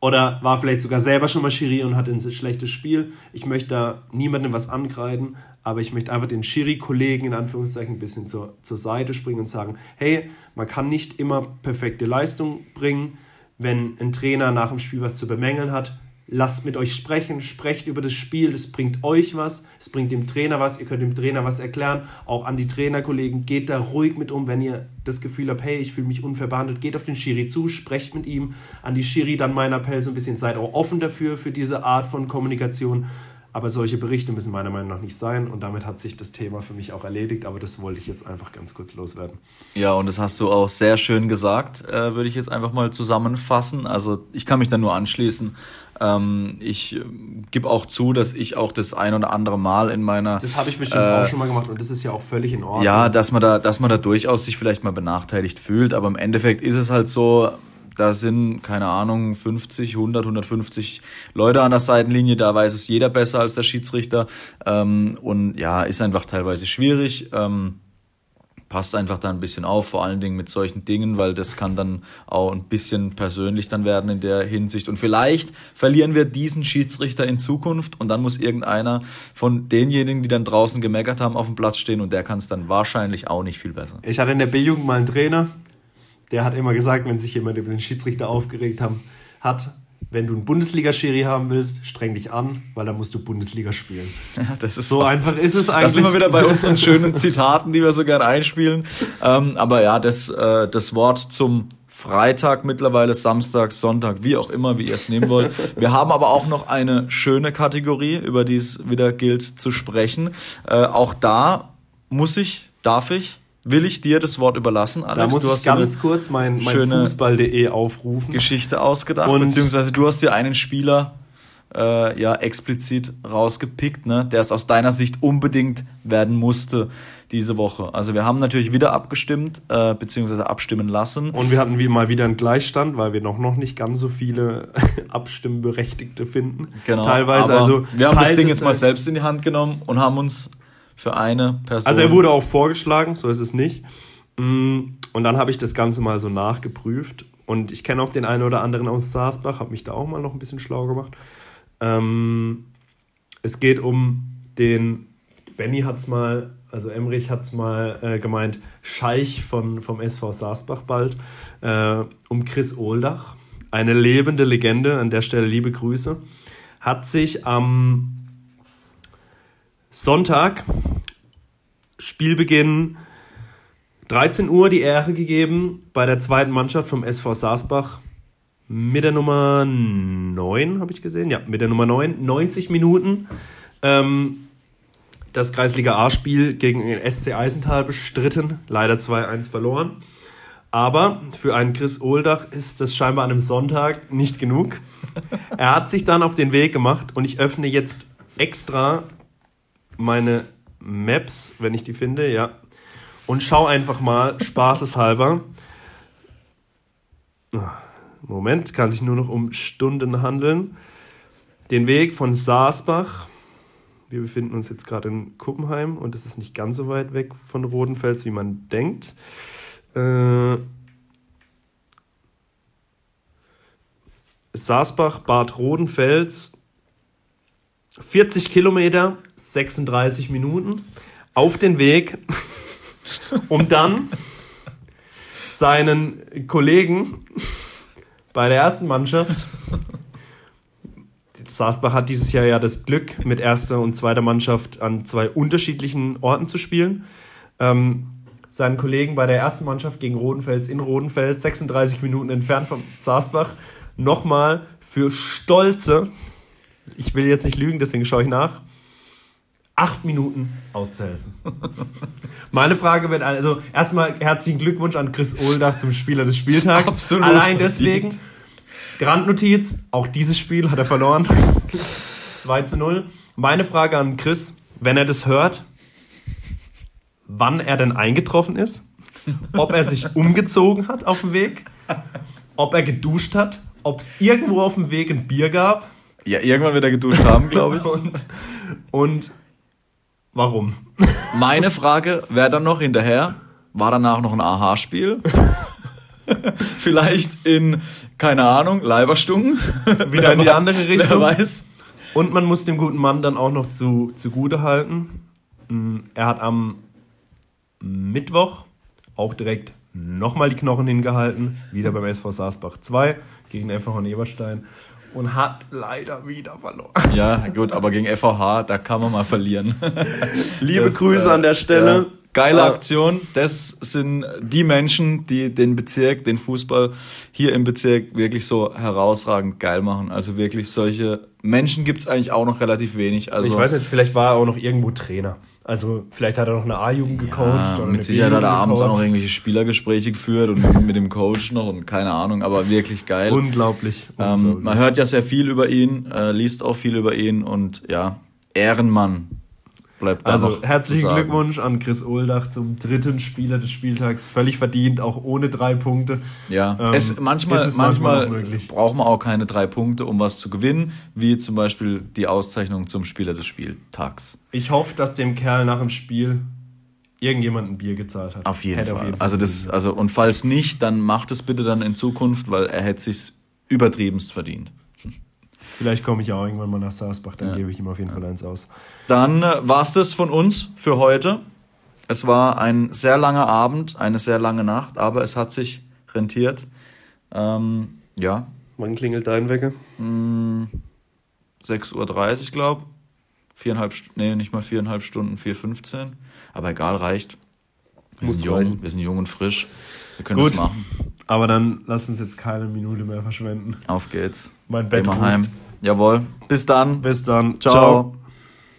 oder war vielleicht sogar selber schon mal Schiri und hatte ein schlechtes Spiel. Ich möchte da niemandem was ankreiden, aber ich möchte einfach den Schiri-Kollegen in Anführungszeichen ein bisschen zur, zur Seite springen und sagen, hey, man kann nicht immer perfekte Leistung bringen. Wenn ein Trainer nach dem Spiel was zu bemängeln hat, lasst mit euch sprechen, sprecht über das Spiel, das bringt euch was, es bringt dem Trainer was, ihr könnt dem Trainer was erklären, auch an die Trainerkollegen, geht da ruhig mit um, wenn ihr das Gefühl habt, hey, ich fühle mich unfair behandelt, geht auf den Schiri zu, sprecht mit ihm, an die Schiri dann mein Appell so ein bisschen, seid auch offen dafür, für diese Art von Kommunikation, aber solche Berichte müssen meiner Meinung nach nicht sein und damit hat sich das Thema für mich auch erledigt, aber das wollte ich jetzt einfach ganz kurz loswerden. Ja, und das hast du auch sehr schön gesagt, äh, würde ich jetzt einfach mal zusammenfassen. Also ich kann mich da nur anschließen. Ähm, ich äh, gebe auch zu, dass ich auch das ein oder andere Mal in meiner. Das habe ich bestimmt äh, auch schon mal gemacht und das ist ja auch völlig in Ordnung. Ja, dass man da, dass man da durchaus sich vielleicht mal benachteiligt fühlt, aber im Endeffekt ist es halt so, da sind, keine Ahnung, 50, 100, 150 Leute an der Seitenlinie, da weiß es jeder besser als der Schiedsrichter. Ähm, und ja, ist einfach teilweise schwierig. Ähm, passt einfach da ein bisschen auf, vor allen Dingen mit solchen Dingen, weil das kann dann auch ein bisschen persönlich dann werden in der Hinsicht. Und vielleicht verlieren wir diesen Schiedsrichter in Zukunft und dann muss irgendeiner von denjenigen, die dann draußen gemeckert haben, auf dem Platz stehen und der kann es dann wahrscheinlich auch nicht viel besser. Ich hatte in der B-Jugend mal einen Trainer, der hat immer gesagt, wenn sich jemand über den Schiedsrichter aufgeregt haben, hat, wenn du einen Bundesliga-Schiri haben willst, streng dich an, weil dann musst du Bundesliga spielen. Ja, das ist so einfach ist es eigentlich. Das sind wir wieder bei unseren schönen Zitaten, die wir so gern einspielen. Ähm, aber ja, das, äh, das Wort zum Freitag mittlerweile, Samstag, Sonntag, wie auch immer, wie ihr es nehmen wollt. Wir haben aber auch noch eine schöne Kategorie, über die es wieder gilt zu sprechen. Äh, auch da muss ich, darf ich will ich dir das Wort überlassen, Alex. Da muss du ich ganz kurz mein, mein Fußball.de aufrufen. Geschichte ausgedacht, und beziehungsweise du hast dir einen Spieler äh, ja explizit rausgepickt, ne, der es aus deiner Sicht unbedingt werden musste diese Woche. Also wir haben natürlich wieder abgestimmt, äh, beziehungsweise abstimmen lassen. Und wir hatten wie mal wieder einen Gleichstand, weil wir noch, noch nicht ganz so viele Abstimmberechtigte finden. Genau. Teilweise, also. wir haben das Ding jetzt mal selbst in die Hand genommen und haben uns für eine Person. Also er wurde auch vorgeschlagen, so ist es nicht. Mm, Und dann habe ich das Ganze mal so nachgeprüft. Und ich kenne auch den einen oder anderen aus Saasbach, habe mich da auch mal noch ein bisschen schlau gemacht. Ähm, es geht um den, Benny hat es mal, also Emrich hat es mal äh, gemeint, Scheich von, vom SV Saasbach bald, äh, um Chris Ohldach, eine lebende Legende, an der Stelle liebe Grüße, hat sich am Sonntag, Spielbeginn 13 Uhr die Ehre gegeben bei der zweiten Mannschaft vom SV Saasbach mit der Nummer 9, habe ich gesehen. Ja, mit der Nummer 9. 90 Minuten. Ähm, das Kreisliga A-Spiel gegen den SC Eisenthal bestritten. Leider 2-1 verloren. Aber für einen Chris Ohldach ist das scheinbar an einem Sonntag nicht genug. Er hat sich dann auf den Weg gemacht und ich öffne jetzt extra meine Maps, wenn ich die finde, ja. Und schau einfach mal, spaßeshalber. Moment, kann sich nur noch um Stunden handeln. Den Weg von Saasbach. Wir befinden uns jetzt gerade in Kuppenheim und es ist nicht ganz so weit weg von Rodenfels, wie man denkt. Äh, Saasbach, Bad Rodenfels, 40 Kilometer, 36 Minuten auf den Weg, um dann seinen Kollegen bei der ersten Mannschaft, Saasbach hat dieses Jahr ja das Glück, mit erster und zweiter Mannschaft an zwei unterschiedlichen Orten zu spielen. Ähm, seinen Kollegen bei der ersten Mannschaft gegen Rodenfels in Rodenfels, 36 Minuten entfernt von Saasbach, nochmal für stolze, ich will jetzt nicht lügen, deswegen schaue ich nach, acht Minuten auszuhelfen. Meine Frage wird also erstmal herzlichen Glückwunsch an Chris Ohldach zum Spieler des Spieltags. Absolut Allein deswegen. Randnotiz, auch dieses Spiel hat er verloren. 2 zu 0. Meine Frage an Chris, wenn er das hört, wann er denn eingetroffen ist, ob er sich umgezogen hat auf dem Weg, ob er geduscht hat, ob es irgendwo auf dem Weg ein Bier gab ja, irgendwann wird er geduscht haben, glaube ich. und, und warum. Meine Frage wäre dann noch hinterher, war danach noch ein Aha-Spiel? Vielleicht in, keine Ahnung, Leiberstungen? Wieder in die andere Wer Richtung. weiß. Und man muss dem guten Mann dann auch noch zu, zugute halten. Mm, Er hat am Mittwoch auch direkt nochmal die Knochen hingehalten. Wieder beim SV Saasbach 2 gegen FH Eberstein. Und hat leider wieder verloren. Ja, gut, aber gegen FVH, da kann man mal verlieren. Liebe Das, Grüße äh, an der Stelle. Ja. Geile Äh, Aktion. Das sind die Menschen, die den Bezirk, den Fußball hier im Bezirk wirklich so herausragend geil machen. Also wirklich solche Menschen gibt's eigentlich auch noch relativ wenig. Also Ich weiß nicht, vielleicht war er auch noch irgendwo Trainer. Also vielleicht hat er noch eine A-Jugend gecoacht. Ja, oder mit Sicherheit hat er abends auch noch irgendwelche Spielergespräche geführt und mit dem Coach noch und keine Ahnung, aber wirklich geil. Unglaublich. ähm, unglaublich. man hört ja sehr viel über ihn, äh, liest auch viel über ihn und ja, Ehrenmann bleibt Also herzlichen. Glückwunsch an Chris Ohldach zum dritten Spieler des Spieltags. Völlig verdient, auch ohne drei Punkte. Ja, Ähm, es, manchmal, es manchmal manchmal, braucht man auch keine drei Punkte, um was zu gewinnen, wie zum Beispiel die Auszeichnung zum Spieler des Spieltags. Ich hoffe, dass dem Kerl nach dem Spiel irgendjemand ein Bier gezahlt hat. Auf jeden Hätte Fall. also das, also und falls nicht, dann macht es bitte dann in Zukunft, weil er hätte sich's übertriebenst verdient. Vielleicht komme ich auch irgendwann mal nach Saasbach, dann Ja. gebe ich ihm auf jeden Fall eins aus. Dann äh, war's das von uns für heute. Es war ein sehr langer Abend, eine sehr lange Nacht, aber es hat sich rentiert. Ähm, ja, Wann klingelt dein Wecker? 6.30 Uhr, glaube Viereinhalb, nee, nicht mal viereinhalb Stunden, 4.15 Aber egal, reicht. Wir Muss sind jung, reichen. wir sind jung und frisch. Wir können Gut. das machen. Aber dann lass uns jetzt keine Minute mehr verschwenden. Auf geht's. Mein Bett ruft. heim. Jawohl. Bis dann. Bis dann. Ciao.